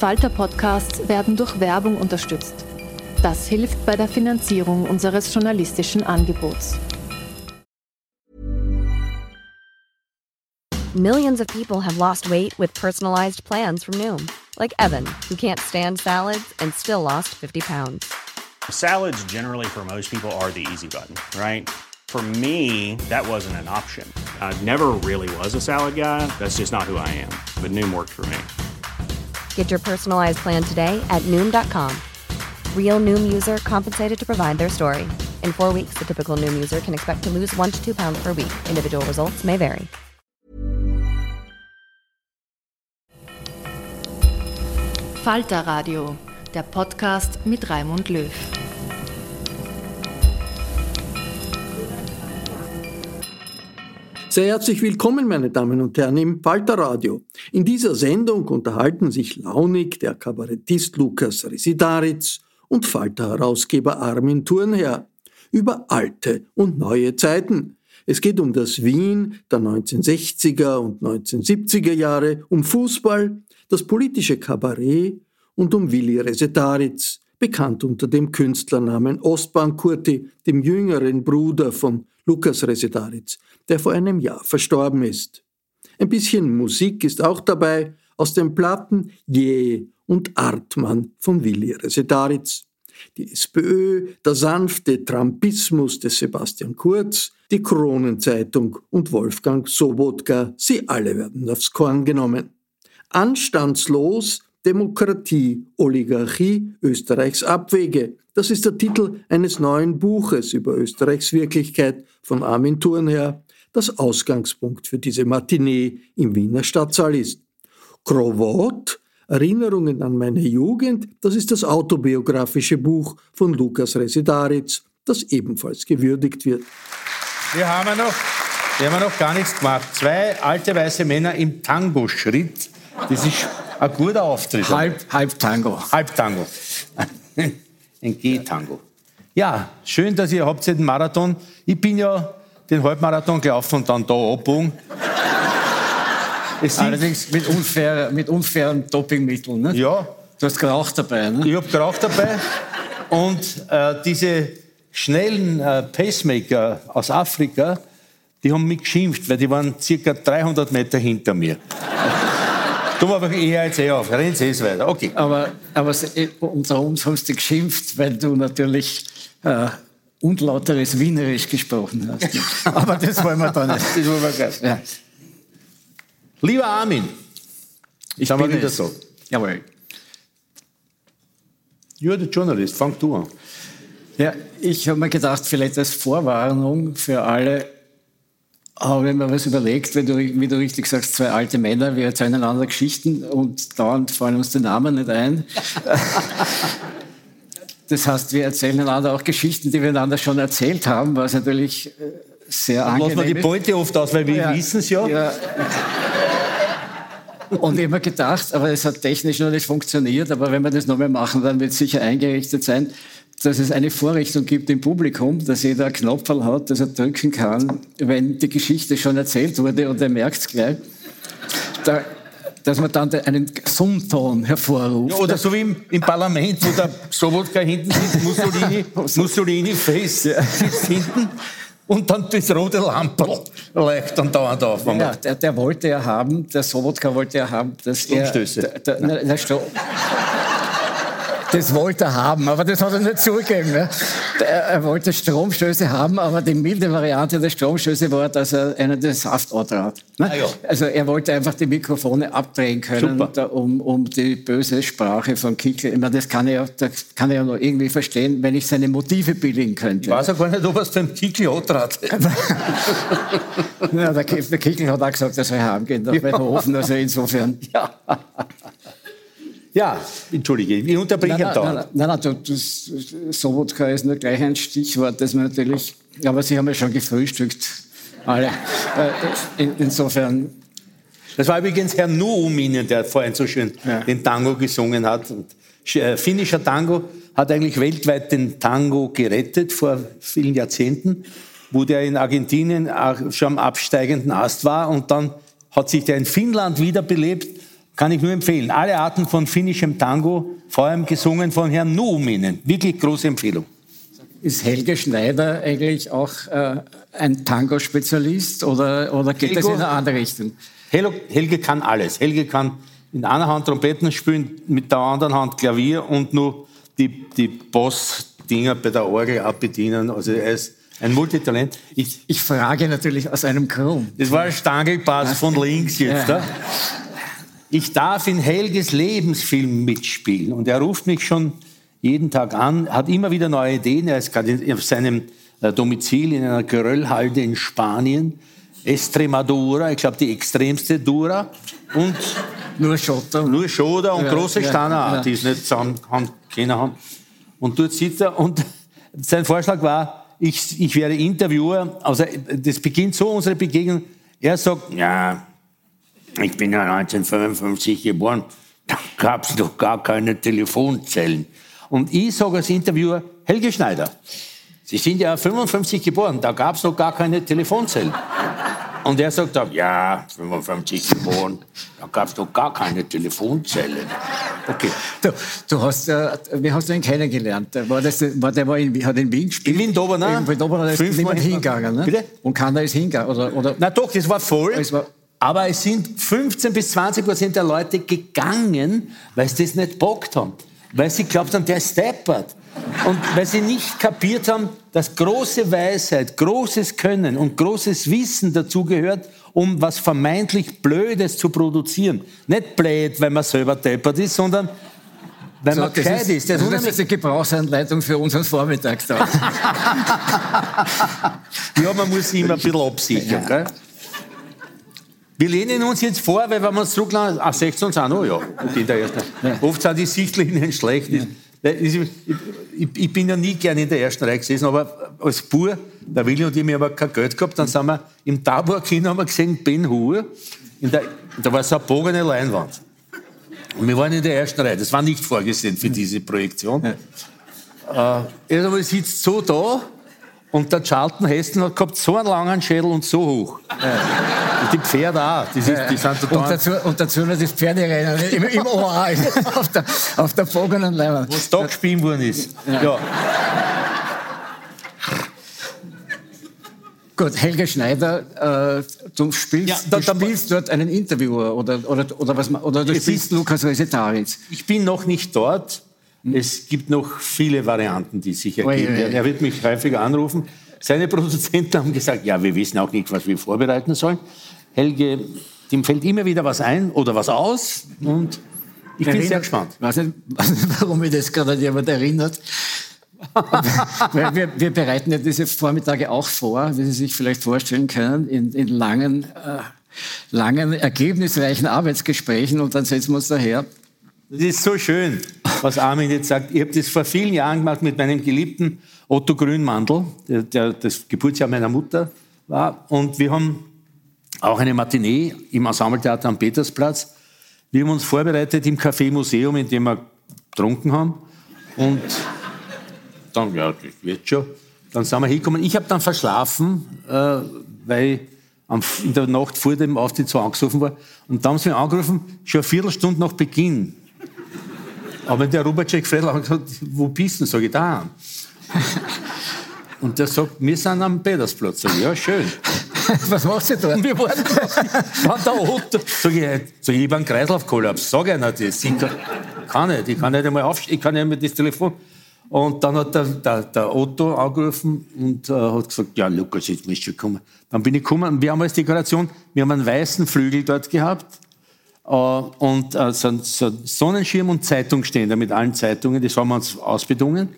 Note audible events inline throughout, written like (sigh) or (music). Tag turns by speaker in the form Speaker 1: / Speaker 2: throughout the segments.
Speaker 1: slash arena.
Speaker 2: Falter-Podcasts werden durch Werbung unterstützt. Das hilft bei der Finanzierung unseres journalistischen Angebots.
Speaker 3: Millions of people have lost weight with personalized plans from Noom, like Evan, who can't stand salads and still lost 50 pounds.
Speaker 4: Salads generally for most people are the easy button, right? For me, that wasn't an option. I never really was a salad guy. That's just not who I am. But Noom worked for me.
Speaker 3: Get your personalized plan today at Noom.com. Real Noom user compensated to provide their story. In four weeks, the typical Noom user can expect to lose one to two pounds per week. Individual results may vary.
Speaker 2: Falter Radio, der Podcast mit Raimund Löw.
Speaker 5: Sehr herzlich willkommen, meine Damen und Herren, im Falter Radio. In dieser Sendung unterhalten sich launig der Kabarettist Lukas Residaritz und Falter-Herausgeber Armin Thurnherr über alte und neue Zeiten. Es geht um das Wien der 1960er und 1970er Jahre, um Fußball, das politische Kabarett und um Willi Resetaritz, bekannt unter dem Künstlernamen Ostbahn Kurti, dem jüngeren Bruder von Lukas Resetaritz, der vor einem Jahr verstorben ist. Ein bisschen Musik ist auch dabei aus den Platten Je und Artmann von Willi Resetaritz. Die SPÖ, der sanfte Trumpismus des Sebastian Kurz, die Kronenzeitung und Wolfgang Sobotka, sie alle werden aufs Korn genommen. Anstandslos Demokratie, Oligarchie, Österreichs Abwege. Das ist der Titel eines neuen Buches über Österreichs Wirklichkeit von Armin Thurnherr, das Ausgangspunkt für diese Matinee im Wiener Stadtsaal ist. Krovot, Erinnerungen an meine Jugend, das ist das autobiografische Buch von Lukas Residaritz, das ebenfalls gewürdigt wird.
Speaker 6: Wir haben noch, wir haben noch gar nichts gemacht. Zwei alte weiße Männer im Tango-Schritt. Das ist ein guter Auftritt.
Speaker 7: Halb, halb Tango.
Speaker 6: Halb Tango. (laughs) Ein G-Tango. Ja, schön, dass ihr habt den Marathon. Ich bin ja den Halbmarathon gelaufen und dann da abbogen.
Speaker 7: Allerdings mit, unfair, mit unfairen Dopingmitteln. Ne?
Speaker 6: Ja.
Speaker 7: Du hast geraucht dabei. Ne?
Speaker 6: Ich habe geraucht dabei. Und äh, diese schnellen äh, Pacemaker aus Afrika, die haben mich geschimpft, weil die waren circa 300 Meter hinter mir. Du aber eher jetzt eh auf. Rennt eh weiter. Okay.
Speaker 7: Aber, aber äh, unter uns hast du geschimpft, weil du natürlich äh, unlauteres Wienerisch gesprochen hast. (laughs) aber das wollen wir da nicht. Das wollen wir gleich. Ja.
Speaker 6: Lieber Armin,
Speaker 7: ich
Speaker 6: Sagen
Speaker 7: bin
Speaker 6: wir wieder
Speaker 7: es.
Speaker 6: so.
Speaker 7: Jawohl.
Speaker 6: You're the journalist, fang du an.
Speaker 7: Ja, ich habe mir gedacht, vielleicht als Vorwarnung für alle, habe ich mir was überlegt, wenn du, wie du richtig sagst, zwei alte Männer, wir erzählen einander Geschichten und dauernd fallen uns die Namen nicht ein. (laughs) Das heißt, wir erzählen einander auch Geschichten, die wir einander schon erzählt haben, was natürlich äh, sehr
Speaker 6: Lass
Speaker 7: angenehm
Speaker 6: mal die
Speaker 7: ist.
Speaker 6: Beute oft aus, weil wir
Speaker 7: Ja.
Speaker 6: wissen es ja.
Speaker 7: Ja. Und mir gedacht, aber es hat technisch noch nicht funktioniert, aber wenn wir das nochmal machen, dann wird es sicher eingerichtet sein, dass es eine Vorrichtung gibt im Publikum, dass jeder einen Knopf hat, dass er drücken kann, wenn die Geschichte schon erzählt wurde und er merkt es gleich. Da, dass man dann einen Summton hervorruft.
Speaker 6: Ja, oder so wie im, im Parlament, wo der Sobotka hinten sitzt, (laughs) Mussolini, Mussolini face sitzt hinten. und dann das rote Lamperl leicht und dauernd auf.
Speaker 7: Ja, der, der, wollte ja haben, der Sobotka wollte ja haben, dass er... Der, der, na, na, das wollte er haben, aber das hat er nicht zugegeben. Ne? Er wollte Stromstöße haben, aber die milde Variante der Stromstöße war, dass er einen den Saft antrat. Ne? Ah, ja. Also er wollte einfach die Mikrofone abdrehen können, da, um, um die böse Sprache von Kickel. Ich meine, das kann er, das kann er ja noch irgendwie verstehen, wenn ich seine Motive bilden könnte.
Speaker 6: Ich weiß ja gar nicht, ob er es beim Kickel antrat. (laughs)
Speaker 7: ja, der, der Kickel hat auch gesagt, er soll heimgehen nach ja. Ofen, also insofern. Ja.
Speaker 6: Ja, entschuldige, ich unterbreche nein,
Speaker 7: nein, nein, nein, nein, das, Sobotka ist nur gleich ein Stichwort, das man natürlich, aber Sie haben ja schon gefrühstückt, alle. Äh, insofern.
Speaker 6: Das war übrigens Herr Nuuminen, der vorhin so schön ja. den Tango gesungen hat. Und, äh, finnischer Tango hat eigentlich weltweit den Tango gerettet vor vielen Jahrzehnten, wo der in Argentinien schon am absteigenden Ast war und dann hat sich der in Finnland wiederbelebt kann ich nur empfehlen. Alle Arten von finnischem Tango, vor allem gesungen von Herrn Nuuminen. Wirklich große Empfehlung.
Speaker 7: Ist Helge Schneider eigentlich auch äh, ein Tango-Spezialist oder, oder geht Helgo, das in eine andere Richtung?
Speaker 6: Helge kann alles. Helge kann in einer Hand Trompeten spielen, mit der anderen Hand Klavier und nur die, die Boss-Dinger bei der Orgel abbedienen. Also er ist ein Multitalent.
Speaker 7: Ich, ich frage natürlich aus einem Grund.
Speaker 6: Das war ein Stangelpass von links jetzt. Ja ich darf in Helges Lebensfilm mitspielen. Und er ruft mich schon jeden Tag an, hat immer wieder neue Ideen. Er ist gerade auf seinem äh, Domizil in einer Geröllhalde in Spanien. Estremadura, ich glaube die extremste Dura. Und
Speaker 7: nur Schotter.
Speaker 6: Nur Schotter und ja, große Steine, ja. die es nicht zusammen haben, keine haben. Und dort sitzt er und (laughs) sein Vorschlag war, ich, ich werde Interviewer. Also das beginnt so, unsere Begegnung. Er sagt, ja, ich bin ja 1955 geboren, da gab es noch gar keine Telefonzellen. Und ich sage als Interviewer, Helge Schneider, Sie sind ja 55 geboren, da gab es noch gar keine Telefonzellen. Und er sagt dann, ja, 55 geboren, da gab es noch gar keine Telefonzelle.
Speaker 7: Okay. Du, du hast, äh, wie hast du ihn kennengelernt? War das, war, der war in, hat in Wien gespielt?
Speaker 6: In Wien Doberner.
Speaker 7: In Wien Doberner ist niemand hingegangen. Ne? Bitte? Und keiner ist hingegangen? Oder, oder?
Speaker 6: Na doch, das war voll. Es war aber es sind 15 bis 20 Prozent der Leute gegangen, weil sie das nicht bockt haben. Weil sie glaubt haben, der ist steppert. Und weil sie nicht kapiert haben, dass große Weisheit, großes Können und großes Wissen dazugehört, um was vermeintlich Blödes zu produzieren. Nicht blöd, weil man selber deppert ist, sondern weil so, man gescheit ist.
Speaker 7: Das, das ist die Gebrauchsanleitung für unseren Vormittagstag. (laughs) (laughs)
Speaker 6: ja, man muss immer ein bisschen absichern. Ja. Wir lehnen uns jetzt vor, weil wenn wir uns zurücklassen, ach, 16 sind noch, ja, okay, der erste. Ja. Oft sind die Sichtlinien schlecht. Ja. Ich, ich, ich, bin ja nie gern in der ersten Reihe gesessen, aber als Bur, der Willi und ich, wir haben kein Geld gehabt, dann sind wir im Tabor-Kino haben wir gesehen, Ben Hur, der, da war so eine bogene Leinwand. Und wir waren in der ersten Reihe, das war nicht vorgesehen für diese Projektion. Ja. Äh, er sitzt so da und der Charlton Heston hat gehabt so einen langen Schädel und so hoch. Und die Pferde auch.
Speaker 7: Die, sind, die sind total und, dazu, und dazu noch das Pferderennen im, im Oral (laughs) auf der, auf der Vogenen
Speaker 6: Wo es da gespielt worden ist. Ja. ja.
Speaker 7: Gut, Helge Schneider, äh, du, spielst, ja, da, du spielst dort einen Interviewer oder, oder, oder, was, oder du spielst Lukas Resetaritz.
Speaker 6: Ich bin noch nicht dort. Es gibt noch viele Varianten, die sich ergeben werden. Er wird mich häufiger anrufen. Seine Produzenten haben gesagt, ja, wir wissen auch nicht, was wir vorbereiten sollen. Helge, dem fällt immer wieder was ein oder was aus und ich bin sehr gespannt.
Speaker 7: Ich weiß nicht, (laughs) warum mich das gerade an jemand erinnert. (laughs) wir, wir, bereiten ja diese Vormittage auch vor, wie Sie sich vielleicht vorstellen können, in, in langen, äh, langen, ergebnisreichen Arbeitsgesprächen und dann setzen wir uns daher
Speaker 6: das ist so schön, was Armin jetzt sagt. Ich habe das vor vielen Jahren gemacht mit meinem geliebten Otto Grünmandl, der, der das Geburtsjahr meiner Mutter war. Und wir haben auch eine Matinee im Ensembletheater am Petersplatz. Wir haben uns vorbereitet im Café Museum, in dem wir getrunken haben. Und dann, ja, das wird schon. Dann sind wir hingekommen. Ich habe dann verschlafen, äh, weil in der Nacht vor dem Auftritt so angesoffen war. Und dann haben sie mich angerufen, schon eine Viertelstunde nach Beginn. Aber wenn der Robert gefragt hat, wo bist du? Sag ich, da. Und der sagt, wir sind am Petersplatz. Sag ich, ja, schön. (laughs)
Speaker 7: Was machst du da?
Speaker 6: Wir waren waren der Otto. Sag ich, sag ich, ich einen Kreislaufkollaps. Sag einer das. Ich kann, kann nicht. Ich kann nicht einmal aufstehen. Ich kann nicht mehr das Telefon. Und dann hat der, der, der Otto angerufen und äh, hat gesagt, ja, Lukas, jetzt musst du kommen. Dann bin ich gekommen und wir haben als Dekoration, wir haben einen weißen Flügel dort gehabt und äh, so, ein- so ein Sonnenschirm und Zeitungsständer mit allen Zeitungen, das haben wir uns ausbedungen.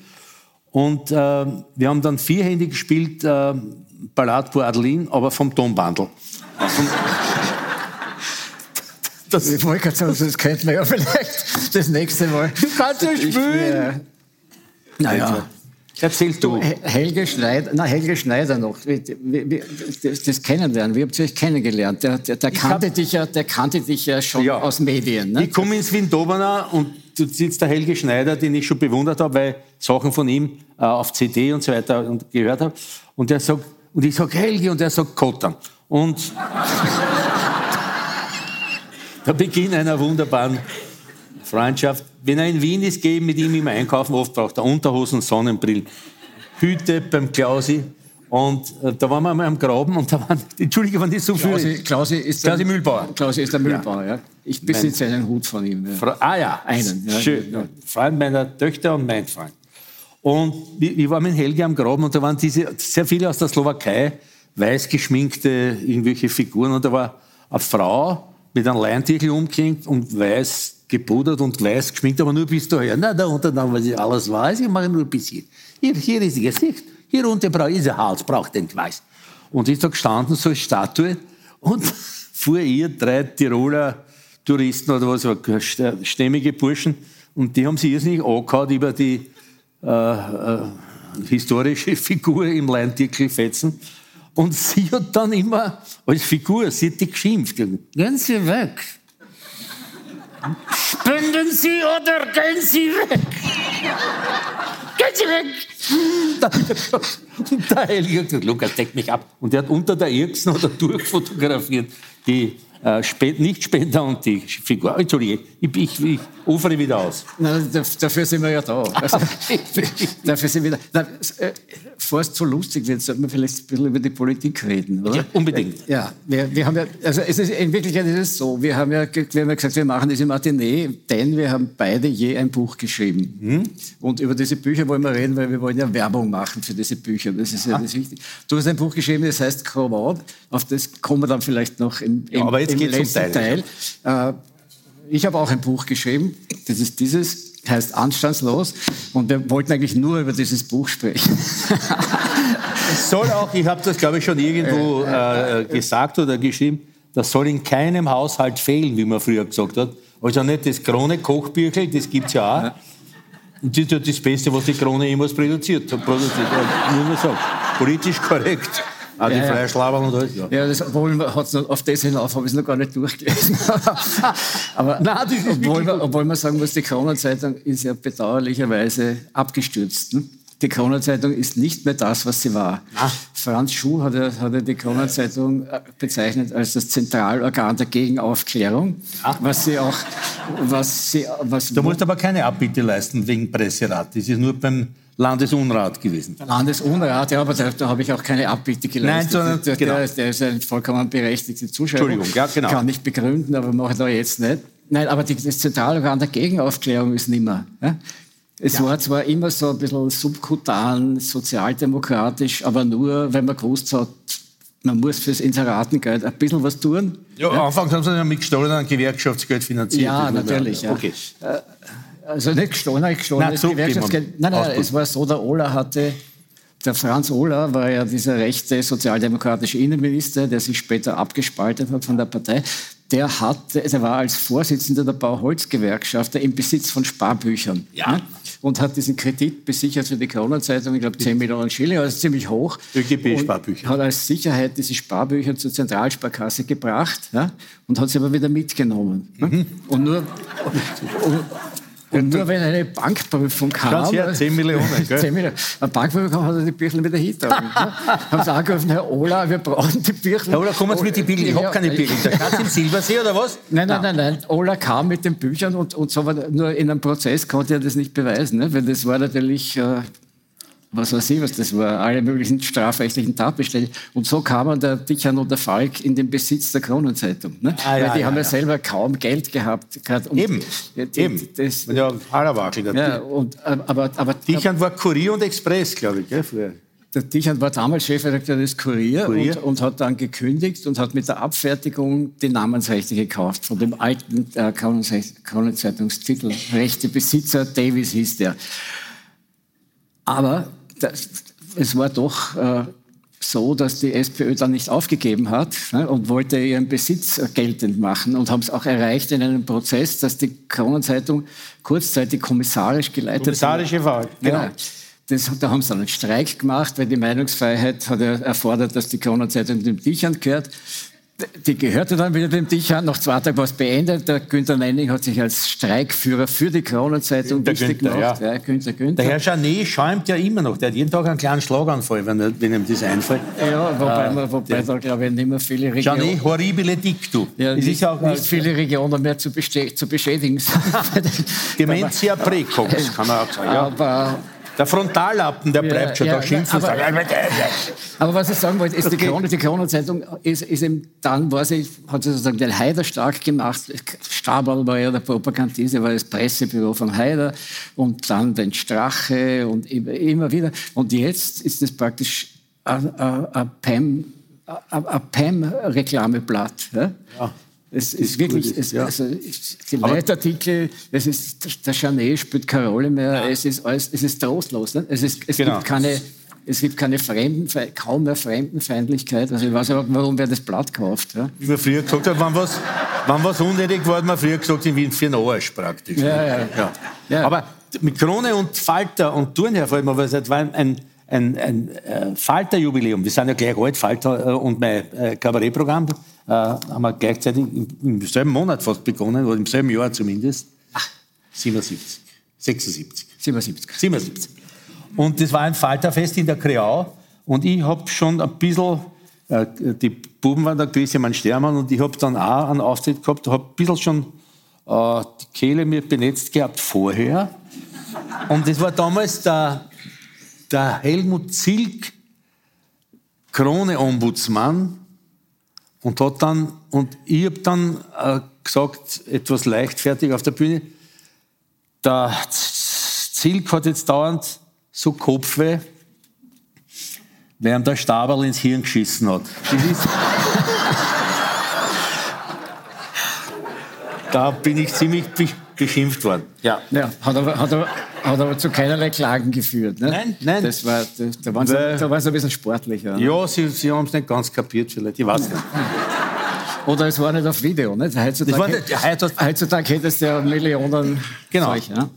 Speaker 6: Und äh, wir haben dann vierhändig gespielt, äh, Ballade pour Adeline, aber vom Tonbandel. Das
Speaker 7: Ich wollte gerade sagen, das könnten wir ja (laughs) vielleicht das nächste Mal.
Speaker 6: Du kannst ja spielen.
Speaker 7: Ja.
Speaker 6: Naja, erzähl du.
Speaker 7: He- Helge Schneider, na Helge Schneider noch, das, das Kennenlernen, wie habt ihr euch kennengelernt? Der, der, der, kannte,
Speaker 6: hab-
Speaker 7: dich ja, der kannte dich ja schon
Speaker 6: Ja.
Speaker 7: aus Medien. Ne?
Speaker 6: Ich komme ins Wien Dobener und du sitzt der Helge Schneider, den ich schon bewundert habe, weil Sachen von ihm äh, auf CD und so weiter und gehört habe. Und der sagt, und ich sage Helge und er sagt Kottern. Und (laughs) der Beginn einer wunderbaren Freundschaft. Wenn er in Wien ist, gehe ich mit ihm immer einkaufen. Oft braucht er Unterhosen, Sonnenbrillen, Hüte beim Klausi. Und äh, da waren wir einmal am Graben und da waren, (laughs) Entschuldige, wenn das so viel
Speaker 7: Klausi, Klausi, ist
Speaker 6: Klausi Mühlbauer.
Speaker 7: Klausi ist der Mühlbauer, ja. Ich besitze einen Hut von ihm. Ja.
Speaker 6: Fra- Ah ja,
Speaker 7: Einen, ja,
Speaker 6: Schön.
Speaker 7: ja.
Speaker 6: Freund meiner Töchter und mein Freund. Und ich ich war mit Helge am Graben und da waren diese, sehr viele aus der Slowakei, weiß geschminkte irgendwelche Figuren und da war eine Frau mit einem Leintichel umgehängt und weiß gepudert und weiß geschminkt, aber nur bis daher. Na, da unten was ich alles weiß, ich mache nur bis hier. Hier, hier ist ihr Gesicht, hier unten braucht ihr Hals, braucht den Weiß. Und ich da gestanden, so eine Statue, und (laughs) vor ihr drei Tiroler Touristen oder was, st- stämmige Burschen, und die haben sich irrsinnig angehauen über die äh, äh, historische (laughs) Figur im Leintickel fetzen. Und sie hat dann immer als Figur, sie hat die geschimpft. Gehen Sie weg. Spenden Sie oder gehen Sie weg. Gehen Sie weg. Da Und der Helge Lukas, deck mich ab. Und er hat unter der Irksen oder durchfotografiert die äh, Spe- Nichtspender und die Figur. Entschuldige, ich, ich, ich ufere wieder aus.
Speaker 7: Daf- dafür sind wir ja da. (laughs) Also, dafür sind wir da. S- äh, Bevor es zu lustig wird, sollten wir vielleicht ein bisschen über die Politik reden, oder?
Speaker 6: Ja, unbedingt.
Speaker 7: Ja, wir, wir haben ja, also es ist, in Wirklichkeit ist es so, wir haben, ja, wir haben ja gesagt, wir machen diese Matinee, denn wir haben beide je ein Buch geschrieben.
Speaker 6: Mhm.
Speaker 7: Und über diese Bücher wollen wir reden, weil wir wollen ja Werbung machen für diese Bücher. Das ist ja das Wichtige. Du hast ein Buch geschrieben, das heißt Krawatt, auf das kommen wir dann vielleicht noch im, im,
Speaker 6: Ja, aber jetzt
Speaker 7: im
Speaker 6: geht's um
Speaker 7: letzten
Speaker 6: Teile.
Speaker 7: Teil. Äh, ich habe auch ein Buch geschrieben, das ist dieses, heißt Anstandslos. Und wir wollten eigentlich nur über dieses Buch sprechen.
Speaker 6: Es soll auch, ich habe das glaube ich schon irgendwo äh, gesagt oder geschrieben, das soll in keinem Haushalt fehlen, wie man früher gesagt hat. Also nicht das Krone-Kochbüchel, das gibt es ja auch. Und das ist ja das Beste, was die Krone jemals produziert hat. Produziert, muss man sagen. Politisch korrekt. Auch die
Speaker 7: Ja.
Speaker 6: Fleischlabern und alles. Ja.
Speaker 7: Ja, das, obwohl man hat's noch, auf das hinauf habe ich es noch gar nicht durchgelesen. (laughs) Aber
Speaker 6: Nein,
Speaker 7: obwohl, man, obwohl man sagen muss, die Kronenzeitung ist ja bedauerlicherweise abgestürzt. Ne? Die Kronenzeitung ist nicht mehr das, was sie war.
Speaker 6: Ah.
Speaker 7: Franz Schuh hat hat die Kronenzeitung äh, bezeichnet als das Zentralorgan der Gegenaufklärung, was sie auch, was sie, was
Speaker 6: Du musst aber keine Abbitte leisten wegen Presserat. Das ist nur beim Landesunrat gewesen.
Speaker 7: Landesunrat, ja, aber da, da habe ich auch keine Abbitte geleistet.
Speaker 6: Nein, sondern-
Speaker 7: der,
Speaker 6: genau.
Speaker 7: der, der ist ein vollkommen berechtigte Zuschauer.
Speaker 6: Entschuldigung, ja, genau.
Speaker 7: Kann ich begründen, aber mache ich da jetzt nicht. Nein, aber die, das Zentralorgan der Gegenaufklärung ist nimmer. Ja? Es war zwar immer so ein bisschen subkutan, sozialdemokratisch, aber nur, wenn man gewusst hat, man muss fürs Inseratengeld ein bisschen was tun.
Speaker 6: Ja, anfangs haben sie ja mit gestohlenem Gewerkschaftsgeld finanziert.
Speaker 7: Ja, natürlich. Ja.
Speaker 6: Okay.
Speaker 7: Also nicht gestohlen, nicht gestohlen.
Speaker 6: Nein,
Speaker 7: Nein, nein, es war so, der Ola hatte, der Franz Ola war ja dieser rechte sozialdemokratische Innenminister, der sich später abgespaltet hat von der Partei. Der, hat, der war als Vorsitzender der Bauholzgewerkschaft im Besitz von Sparbüchern.
Speaker 6: Ja.
Speaker 7: ne? Und hat diesen Kredit besichert für die Kronenzeitung, ich glaube 10 Millionen Schilling, also ziemlich hoch.
Speaker 6: ÖGB-Sparbücher.
Speaker 7: Hat als Sicherheit diese Sparbücher zur Zentralsparkasse gebracht ja? und hat sie aber wieder mitgenommen. Ne?
Speaker 6: Mhm.
Speaker 7: Und nur, und, und nur wenn eine Bankprüfung kam.
Speaker 6: Schaut's her, 10 Millionen, (laughs) gell?
Speaker 7: 10 Millionen. Eine Bankprüfung kam, hat er die Birchen wieder hintragen. (laughs) ne? Haben sie angerufen, Herr Ola, wir brauchen die Birchen.
Speaker 6: Herr Ola, kommen Sie mit die Birkel. Ich habe keine Birkel. Der Schatz im Silbersee oder was?
Speaker 7: Nein, nein, nein, nein. Ola kam mit den Büchern und, und so, aber nur in einem Prozess konnte er das nicht beweisen, ne? weil das war natürlich äh, was weiß ich was das war, alle möglichen strafrechtlichen Tatbestände. Und so kam der Dichern und der Falk in den Besitz der Kronenzeitung. Ne?
Speaker 6: Ah, ja,
Speaker 7: Weil die
Speaker 6: ja,
Speaker 7: haben ja,
Speaker 6: ja.
Speaker 7: selber kaum Geld gehabt. und
Speaker 6: Eben,
Speaker 7: Ja, die,
Speaker 6: eben.
Speaker 7: Das,
Speaker 6: Ja, Hallerwackel.
Speaker 7: ja, und, aber, aber
Speaker 6: Dichern war Kurier und Express, glaube ich, gell, früher.
Speaker 7: der Dichern war damals Chefredakteur des Kurier,
Speaker 6: Kurier.
Speaker 7: Und, und hat dann gekündigt und hat mit der Abfertigung die Namensrechte gekauft von dem alten äh, Kronenzeit- Kronenzeitungstitel. Rechte Besitzer Davis hieß der. Aber das, es war doch äh, so, dass die SPÖ dann nicht aufgegeben hat ne, und wollte ihren Besitz äh, geltend machen und haben es auch erreicht in einem Prozess, dass die Kronenzeitung kurzzeitig kommissarisch geleitet
Speaker 6: Kommissarische Wahl, genau.
Speaker 7: ja, das, da haben sie dann einen Streik gemacht, weil die Meinungsfreiheit hat ja erfordert, dass die Kronenzeitung dem Dichern gehört. Die gehörte dann wieder dem Dichern. Nach zwei Tagen war es beendet. Der Günther Nenning hat sich als Streikführer für die Kronenzeitung wichtig
Speaker 6: Günther,
Speaker 7: gemacht.
Speaker 6: ja.
Speaker 7: Ja, Günther Günther.
Speaker 6: Der Herr Janet schäumt ja immer noch. Der hat jeden Tag einen kleinen Schlaganfall, wenn, er, wenn ihm das einfällt.
Speaker 7: ja, wobei, man, wobei da glaube ich nicht mehr viele Regionen,
Speaker 6: Janet horribile dictu.
Speaker 7: ja,
Speaker 6: es
Speaker 7: nicht,
Speaker 6: ist auch
Speaker 7: nicht viele Regionen mehr zu, zu beschädigen sind. (laughs) (laughs)
Speaker 6: Dementia precox, kann man auch sagen. Ja.
Speaker 7: Aber
Speaker 6: Der Frontallappen, der
Speaker 7: Ja,
Speaker 6: bleibt schon
Speaker 7: ja,
Speaker 6: da schimpfen
Speaker 7: aber- Aber was ich sagen wollte, ist, die, die Kronenzeitung ist, ist eben dann, war sie, hat sie sozusagen den Haider stark gemacht. Staberl war ja der Propagandist, er war das Pressebüro von Haider und dann den Strache und immer, wieder. Und jetzt ist es praktisch ein PAM-Reklameblatt. Ja? Es ist, wirklich, es,
Speaker 6: ja.
Speaker 7: also, die Leitartikel, es ist, der Chanet spielt keine Rolle mehr, es ist alles, es ist trostlos. Ne? Es, ist, es
Speaker 6: Genau.
Speaker 7: gibt keine, es gibt keine Fremdenfe kaum mehr Fremdenfeindlichkeit. Also ich weiß aber, warum wer das Blatt kauft. Ja?
Speaker 6: Wie man früher gesagt hat, wenn was, wenn was unnötig war, hat man früher gesagt, in Wien für den Arsch praktisch.
Speaker 7: Ja, ja.
Speaker 6: Ja.
Speaker 7: Ja.
Speaker 6: Aber mit Krone und Falter und Turnherr fällt mir was, es war ein, ein, ein, äh, Falter-Jubiläum. Wir sind ja gleich alt, Falter äh, und mein äh, Kabarettprogramm äh, haben wir gleichzeitig im, im selben Monat fast begonnen, oder im selben Jahr zumindest. 77, 76.
Speaker 7: 77.
Speaker 6: 77. Und das war ein Falterfest in der Kreau. Und ich habe schon ein bisschen, äh, die Buben waren da, Christian Stermann, und ich habe dann auch einen Auftritt gehabt, habe ein bisschen schon äh, die Kehle mir benetzt gehabt vorher. Und das war damals der, der Helmut Zilk, Krone-Ombudsmann. Und, hat dann, und ich habe dann äh, gesagt, etwas leichtfertig auf der Bühne, der Zilk hat jetzt dauernd so Kopfweh, während der Stabel ins Hirn geschissen hat. (laughs) Da bin ich ziemlich be beschimpft worden. Ja.
Speaker 7: Ja, hat aber, hat, aber, hat aber zu keinerlei Klagen geführt. Ne?
Speaker 6: Nein, nein.
Speaker 7: Das war, das, da waren sie, ein bisschen sportlicher. Ne?
Speaker 6: Ja, Sie, Sie haben es nicht ganz kapiert vielleicht, ich weiß nicht. (laughs)
Speaker 7: Oder es war nicht auf Video. Nicht? Heutzutage,
Speaker 6: nicht- ja, heute-
Speaker 7: heutzutage hättest du ja Millionen.
Speaker 6: Genau.
Speaker 7: Zeug, ja?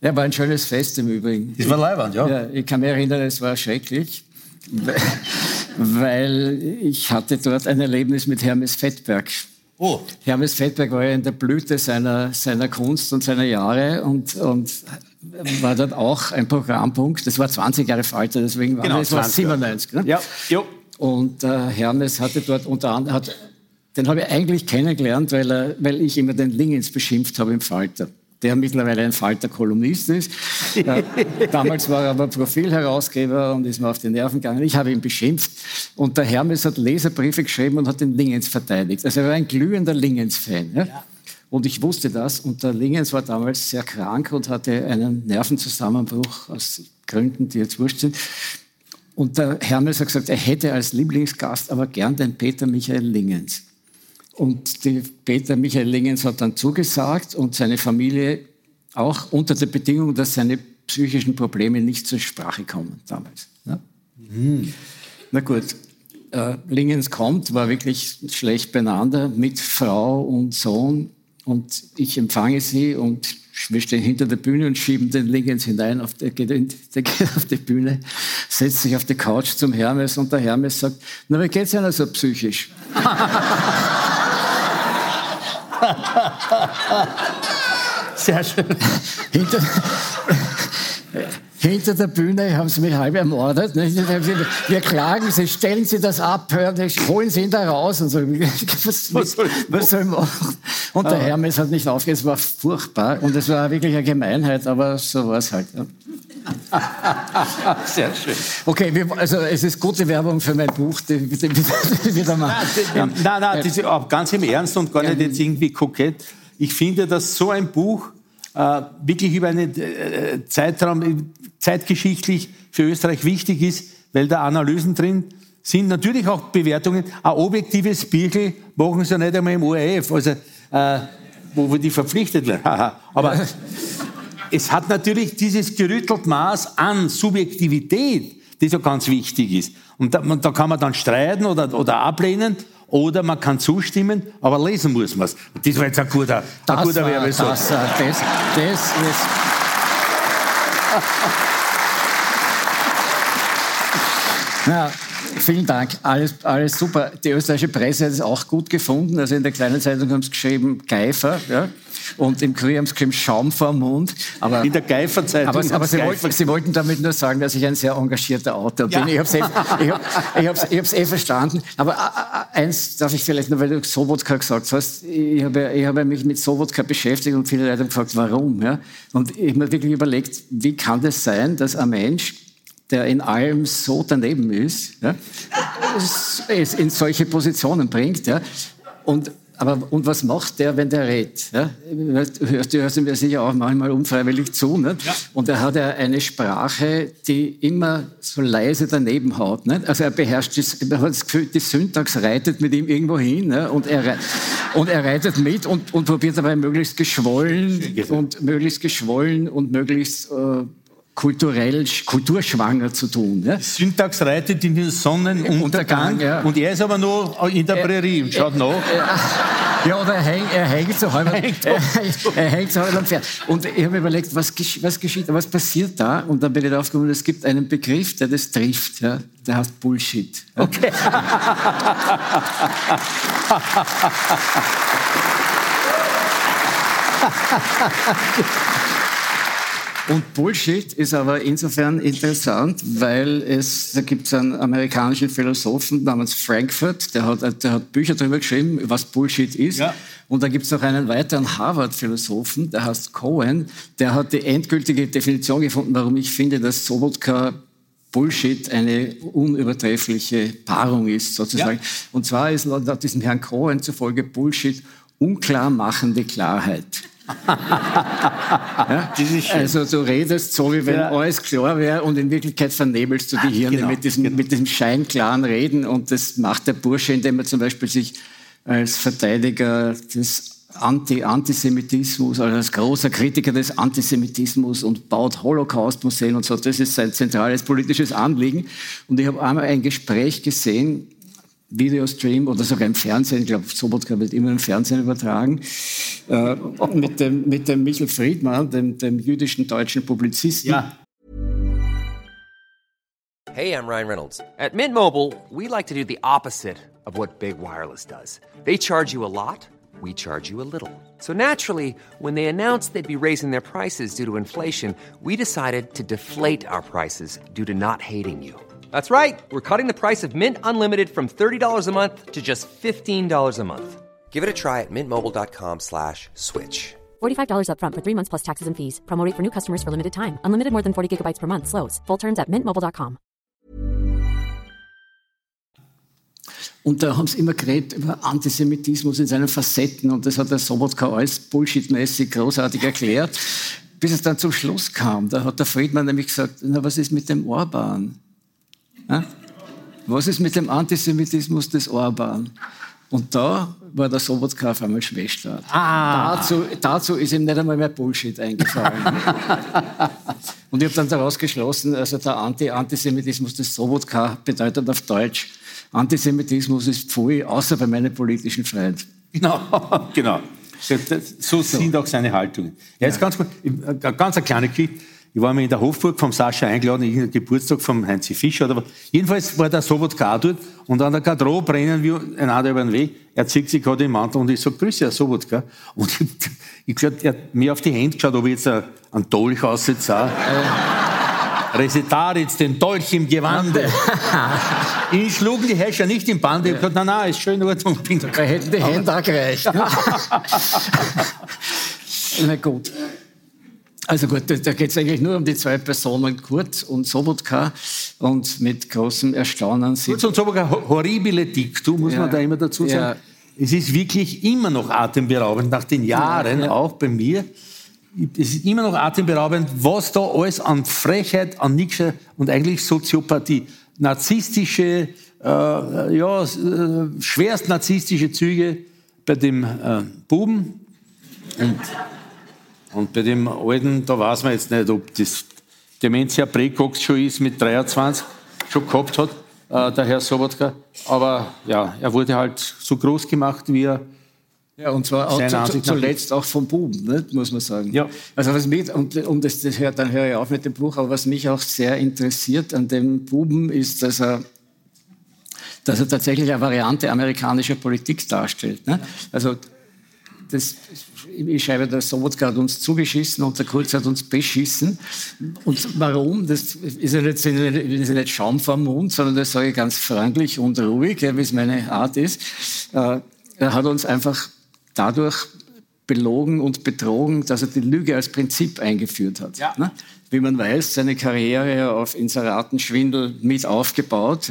Speaker 7: ja, war ein schönes Fest im Übrigen.
Speaker 6: Das war leibend, ja.
Speaker 7: Ja, ich kann mich erinnern, es war schrecklich, weil- (laughs) weil ich hatte dort ein Erlebnis mit Hermes Fettberg.
Speaker 6: Oh,
Speaker 7: Hermes Fettberg war ja in der Blüte seiner, seiner Kunst und seiner Jahre und, und war dort auch ein Programmpunkt. Das war 20 Jahre Falter, deswegen war
Speaker 6: Genau,
Speaker 7: das war
Speaker 6: 20 Jahre.
Speaker 7: 97. Ne?
Speaker 6: ja, jo.
Speaker 7: Und äh, Hermes hatte dort unter anderem, hat, den habe ich eigentlich kennengelernt, weil, er, weil ich immer den Lingens beschimpft habe im Falter. Der mittlerweile ein Falter-Kolumnist ist. Äh, (laughs) damals war er aber Profilherausgeber und ist mir auf die Nerven gegangen. Ich habe ihn beschimpft. Und der Hermes hat Leserbriefe geschrieben und hat den Lingens verteidigt. Also er war ein glühender Lingens-Fan. Ja? Und ich wusste das. Und der Lingens war damals sehr krank und hatte einen Nervenzusammenbruch aus Gründen, die jetzt wurscht sind. Und der Hermes hat gesagt, er hätte als Lieblingsgast aber gern den Peter Michael Lingens. Und die Peter Michael Lingens hat dann zugesagt und seine Familie auch unter der Bedingung, dass seine psychischen Probleme nicht zur Sprache kommen damals. Ja? Na gut, äh, Lingens kommt, war wirklich schlecht beieinander mit Frau und Sohn und ich empfange sie und wir stehen hinter der Bühne und schieben den Lingens hinein, auf der, geht (laughs) der geht auf die Bühne, setzt sich auf die Couch zum Hermes und der Hermes sagt, na wie geht's Ihnen so psychisch? (laughs)
Speaker 6: Sehr schön.
Speaker 7: hinter, hinter der Bühne haben sie mich halb ermordet. ne? Wir klagen sie, stellen sie das ab, holen sie ihn da raus. Und so. Was, was,
Speaker 6: soll
Speaker 7: was,
Speaker 6: ich
Speaker 7: soll ich machen? Und der Hermes hat nicht aufgehört, es war furchtbar. Und es war wirklich eine Gemeinheit, aber so war es halt. (laughs) Sehr schön. Okay, wir, also es ist gute Werbung für mein Buch. Die, die, die, die,
Speaker 6: nein, nein, nein, das ist auch ganz im Ernst und gar nicht jetzt irgendwie kokett. Ich finde, dass so ein Buch äh, wirklich über einen äh, Zeitraum zeitgeschichtlich für Österreich wichtig ist, weil da Analysen drin sind. Natürlich auch Bewertungen. Ein objektives Bierchen machen sie ja nicht einmal im ORF, also, äh, wo wir die verpflichtet werden. (laughs) Aber es hat natürlich dieses gerüttelt Maß an Subjektivität, das ja ganz wichtig ist. Und da, da kann man dann streiten oder, oder ablehnen oder man kann zustimmen, aber lesen muss man es. Das war jetzt ein guter,
Speaker 7: das
Speaker 6: ein guter
Speaker 7: Werbesatz. Das, das, das ist (laughs) ja, vielen Dank. Alles, alles super. Die österreichische Presse hat es auch gut gefunden. Also in der kleinen Zeitung haben sie geschrieben Geifer. Ja? Und im Kurier haben sie geschrieben Schaum vor Mund.
Speaker 6: Aber, in der Geifer-Zeitung.
Speaker 7: Aber, aber sie, wollten, sie, wollten, damit nur sagen, dass ich ein sehr engagierter Autor bin. Ja. Ich habe es eh, ich ich eh verstanden. Aber eins darf ich vielleicht noch, weil du Sobotka gesagt hast. Ich habe, ich habe mich mit Sobotka beschäftigt und viele Leute haben gefragt, warum. Ja? Und ich habe mir wirklich überlegt, wie kann das sein, dass ein Mensch der in allem so daneben ist, ja, es in solche Positionen bringt. Ja. Und, aber, und was macht der, wenn der redet? Ja? Du hörst ihm ja sicher auch manchmal unfreiwillig zu. Nicht? Ja. Und er hat ja eine Sprache, die immer so leise daneben haut. Nicht? Also er beherrscht, das, er hat das Gefühl, die Syntax reitet mit ihm irgendwo hin. Ne? Und, er, und er reitet mit und, und probiert dabei möglichst geschwollen und möglichst geschwollen und möglichst... Äh, kulturell, kulturschwanger zu tun. Ja?
Speaker 6: Syntax reitet in den Sonnenuntergang ja. und er ist aber noch in der Prärie und schaut nach.
Speaker 7: Ja, oder er hängt, er hängt so halb, er, (laughs) er, hängt so halb am Pferd. Und ich habe mir überlegt, was, was geschieht, was passiert da? Und dann bin ich darauf gekommen, es gibt einen Begriff, der das trifft. Ja? Der heißt Bullshit.
Speaker 6: Okay. (laughs)
Speaker 7: Und Bullshit ist aber insofern interessant, weil es, da gibt es einen amerikanischen Philosophen namens Frankfurt, der hat, der hat Bücher darüber geschrieben, was Bullshit ist. Ja. Und da gibt es noch einen weiteren Harvard-Philosophen, der heißt Cohen, der hat die endgültige Definition gefunden, warum ich finde, dass Sobotka Bullshit eine unübertreffliche Paarung ist, sozusagen. Ja. Und zwar ist laut diesem Herrn Cohen zufolge Bullshit unklar machende Klarheit ja? Also du redest so, wie wenn ja. alles klar wäre und in Wirklichkeit vernebelst du die Hirne genau, mit, diesem, genau. mit diesem scheinklaren Reden und das macht der Bursche, indem er zum Beispiel sich als Verteidiger des Anti-Antisemitismus, also als großer Kritiker des Antisemitismus und baut Holocaust-Museen und so. Das ist sein zentrales politisches Anliegen. Und ich habe einmal ein Gespräch gesehen Videostream oder sogar im Fernsehen, ich glaube, Sobotka wird immer im Fernsehen übertragen, äh, mit, dem, mit dem Michel Friedmann, dem, dem jüdischen deutschen Publizisten. Ja.
Speaker 8: Hey, I'm Ryan Reynolds. At Mint Mobile, we like to do the opposite of what Big Wireless does. They charge you a lot, we charge you a little. So naturally, when they announced they'd be raising their prices due to inflation, we decided to deflate our prices due to not hating you. That's right. We're cutting the price of Mint Unlimited from $30 a month to just $15 a month. Give it a try at mintmobile.com slash switch.
Speaker 9: $45 up front for three months plus taxes and fees. Promo for new customers for limited time. Unlimited more than 40 gigabytes per month. Slows. Full terms at mintmobile.com.
Speaker 7: Und da haben sie immer geredet über Antisemitismus in seinen Facetten und das hat der Sobotka alles bullshitmäßig großartig erklärt, bis es dann zum Schluss kam. Da hat der Friedmann nämlich gesagt, na was ist mit dem Orban? Was ist mit dem Antisemitismus des Orban? Und da war der Sobotka auf einmal Schwester. Ah. Dazu, dazu ist ihm nicht einmal mehr Bullshit eingefallen. (laughs) Und ich habe dann daraus geschlossen, also der Anti-Antisemitismus des Sobotka bedeutet auf Deutsch, Antisemitismus ist Pfui, außer bei meinen politischen Freunden.
Speaker 6: Genau, (laughs) genau. So, so, sind auch seine Haltungen. Ja, jetzt ganz, ganz eine kleine Geschichte. Ich war mal in der Hofburg vom Sascha eingeladen, in den Geburtstag vom Heinzi Fischer. Oder, jedenfalls war der Sobotka dort und an der Garderobe rennen wir einander über den Weg. Er zieht sich gerade im Mantel und ich sage, grüße, Herr Sobotka. Und (laughs) ich, ich gesagt, er hat mir auf die Hände geschaut, ob ich jetzt einen Dolch aussetze. Äh, (laughs) Resitaritz, den Dolch im Gewande. (laughs) Ihn schlugen die Herrscher nicht im Band. Ich habe gesagt, nein, nein, ist schön in Ordnung.
Speaker 7: Da hätten die Hände auch gereicht. Na gut. Also gut, da, da geht es eigentlich nur um die zwei Personen, Kurt und Sobotka. Und mit großem Erstaunen
Speaker 6: sieht... Kurt und Sobotka, horribile dictu, muss ja, man da immer dazu sagen. Ja. Es ist wirklich immer noch atemberaubend, nach den Jahren, ja, auch bei mir. Es ist immer noch atemberaubend, was da alles an Frechheit, an Nixer und eigentlich Soziopathie, narzisstische, äh, ja, äh, schwerst narzisstische Züge bei dem äh, Buben. Und und bei dem Alten, da weiß man jetzt nicht, ob das Dementia Precox schon ist, mit 23 schon gehabt hat, äh, der Herr Sobotka. Aber ja, er wurde halt so groß gemacht, wie er
Speaker 7: ja, und zwar auch zu, zu, zuletzt auch vom Buben, ne, muss man sagen. Ja. Also was mich, und, und das, das hört, dann höre ich auf mit dem Buch, aber was mich auch sehr interessiert an dem Buben ist, dass er, dass er tatsächlich eine Variante amerikanischer Politik darstellt. Ne? Also das, ich schreibe, der Sobotka hat uns zugeschissen und der Kurz hat uns beschissen. Und warum? Das ist ja nicht, ist ja nicht Schaum vom Mund, sondern das sage ich ganz freundlich und ruhig, wie es meine Art ist. Äh, er hat uns einfach dadurch belogen und betrogen, dass er die Lüge als Prinzip eingeführt hat. Ja. Ne? Wie man weiß, seine Karriere auf Inseratenschwindel mit aufgebaut.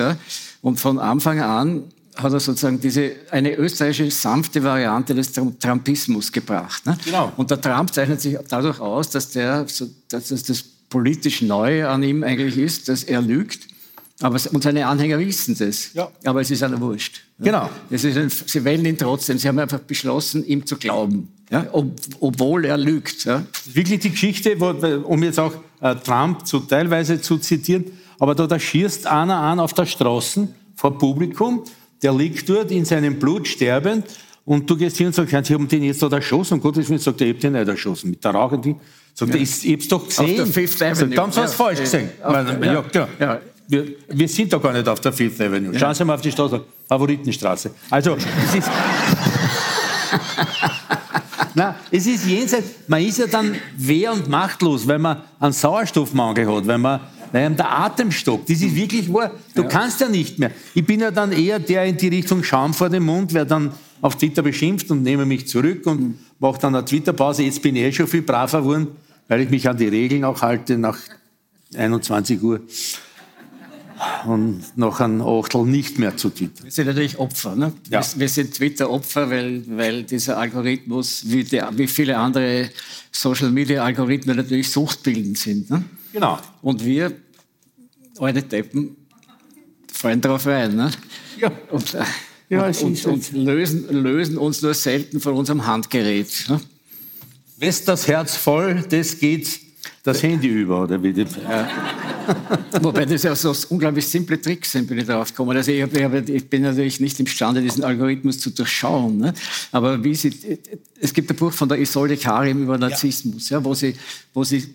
Speaker 7: Und von Anfang an hat er sozusagen diese, eine österreichische sanfte Variante des Trumpismus gebracht. Ne? Genau. Und der Trump zeichnet sich dadurch aus, dass, der, dass das politisch Neue an ihm eigentlich ist, dass er lügt. Aber, und seine Anhänger wissen das. Ja. Aber es ist einer wurscht.
Speaker 6: Genau.
Speaker 7: Es ist ein, sie wählen ihn trotzdem. Sie haben einfach beschlossen, ihm zu glauben. Ja? Ob, obwohl er lügt. Ja?
Speaker 6: Wirklich die Geschichte, wo, um jetzt auch äh, Trump zu, teilweise zu zitieren, aber da, da schießt einer an auf der Straße vor Publikum der liegt dort in seinem Blut sterbend und du gehst hin und sagst, Sie haben den jetzt da erschossen. Und Gottes Willen sagt er, ich habe den nicht erschossen. Mit der Rauche, die sagt, ja. ich, ich hab's doch gesehen. Auf der Fifth Avenue. Sagt, dann hast du es falsch gesehen. Ja, ja, genau. Ja. Wir, wir, sind da gar nicht auf der Fifth Avenue. Schauen Sie mal auf die Straße, Favoritenstraße. Also, es ist... (laughs) Nein, es ist jenseits, man ist ja dann wehr und machtlos, wenn man einen Sauerstoffmangel hat, wenn man weil der Atemstock, das ist wirklich wahr. Du ja. kannst ja nicht mehr. Ich bin ja dann eher der in die Richtung Schaum vor dem Mund, wer dann auf Twitter beschimpft und nehme mich zurück und mhm. mache dann eine Twitter-Pause. Jetzt bin ich eh schon viel braver geworden, weil ich mich an die Regeln auch halte nach 21 Uhr und noch ein Achtel nicht mehr zu Twitter.
Speaker 7: Wir sind natürlich Opfer. Ne? Ja. Wir, sind Twitter-Opfer, weil, weil dieser Algorithmus, wie, der, wie viele andere Social-Media-Algorithmen natürlich suchtbildend sind. Ne?
Speaker 6: Genau.
Speaker 7: Und wir, alte Deppen, fallen darauf rein. Ne? Ja. Und, äh, ja, und, und, und lösen, lösen, uns nur selten von unserem Handgerät. Ne?
Speaker 6: West das Herz voll, das geht das Handy über, oder wie? Ja.
Speaker 7: Wobei das ja so unglaublich simple Tricks sind, bin ich drauf gekommen. Also ich, hab, ich, bin natürlich nicht imstande, diesen Algorithmus zu durchschauen. Ne? Aber wie sie, es gibt ein Buch von der Isolde Karim über Narzissmus, ja. ja wo, sie, wo sie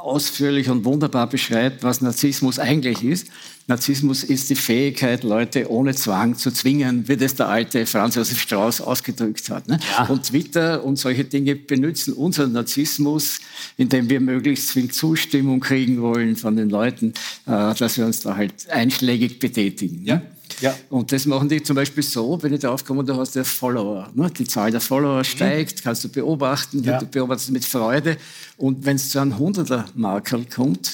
Speaker 7: ausführlich und wunderbar beschreibt, was Narzissmus eigentlich ist. Narzissmus ist die Fähigkeit, Leute ohne Zwang zu zwingen, wie das der alte Franz Josef Strauß ausgedrückt hat. Ne? Ja. Und Twitter und solche Dinge benutzen unseren Narzissmus, indem wir möglichst viel Zustimmung kriegen wollen von den Leuten, äh, dass wir uns da halt einschlägig betätigen. Ja. Ja. Und das machen die zum Beispiel so, wenn ich darauf komme, du hast ja Follower. Ne? Die Zahl der Follower mhm. steigt, kannst du beobachten, ja. du beobachtest mit Freude. Und wenn es zu einem 100er-Marker kommt,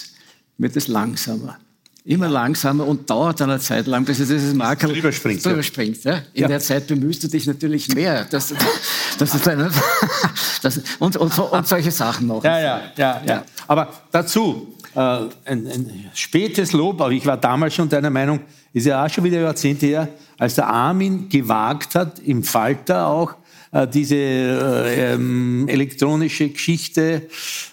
Speaker 7: wird es langsamer. Immer langsamer und dauert dann eine Zeit lang, bis es dieses Marker
Speaker 6: überspringt.
Speaker 7: überspringt ja. In ja. der Zeit bemühst du dich natürlich mehr. Das, das ist eine, das, und, und, und, solche Sachen noch.
Speaker 6: Ja, ja, ja, ja. Aber dazu, äh, ein, ein spätes Lob, aber ich war damals schon deiner Meinung, ist ja auch schon wieder Jahrzehnte her, als der Armin gewagt hat, im Falter auch, äh, diese äh, ähm, elektronische Geschichte,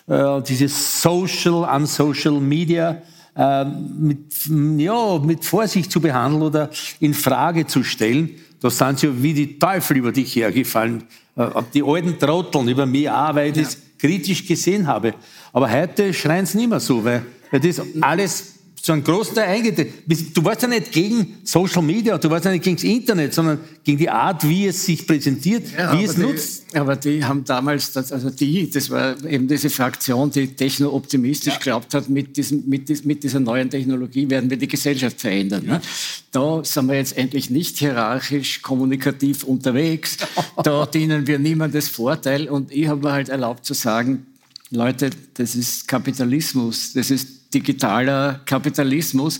Speaker 6: äh, diese Social, Unsocial Media äh, mit, ja, mit Vorsicht zu behandeln oder in Frage zu stellen. Da sind sie ja wie die Teufel über dich hergefallen. Äh, die alten Trotteln über mich auch, weil ich ja. das kritisch gesehen habe. Aber heute schreien sie nicht mehr so, weil, weil das alles so ein Großteil eingetreten. Du warst ja nicht gegen Social Media, du warst ja nicht gegen das Internet, sondern gegen die Art, wie es sich präsentiert, ja, wie es
Speaker 7: die,
Speaker 6: nutzt.
Speaker 7: Aber die haben damals, das, also die, das war eben diese Fraktion, die techno-optimistisch ja. glaubt hat, mit, diesem, mit, mit, dieser neuen Technologie werden wir die Gesellschaft verändern. Ja. Ne? Da sind wir jetzt endlich nicht hierarchisch, kommunikativ unterwegs. (laughs) da dienen wir niemandes Vorteil. Und ich habe mir halt erlaubt zu sagen, Leute, das ist Kapitalismus, das ist digitaler Kapitalismus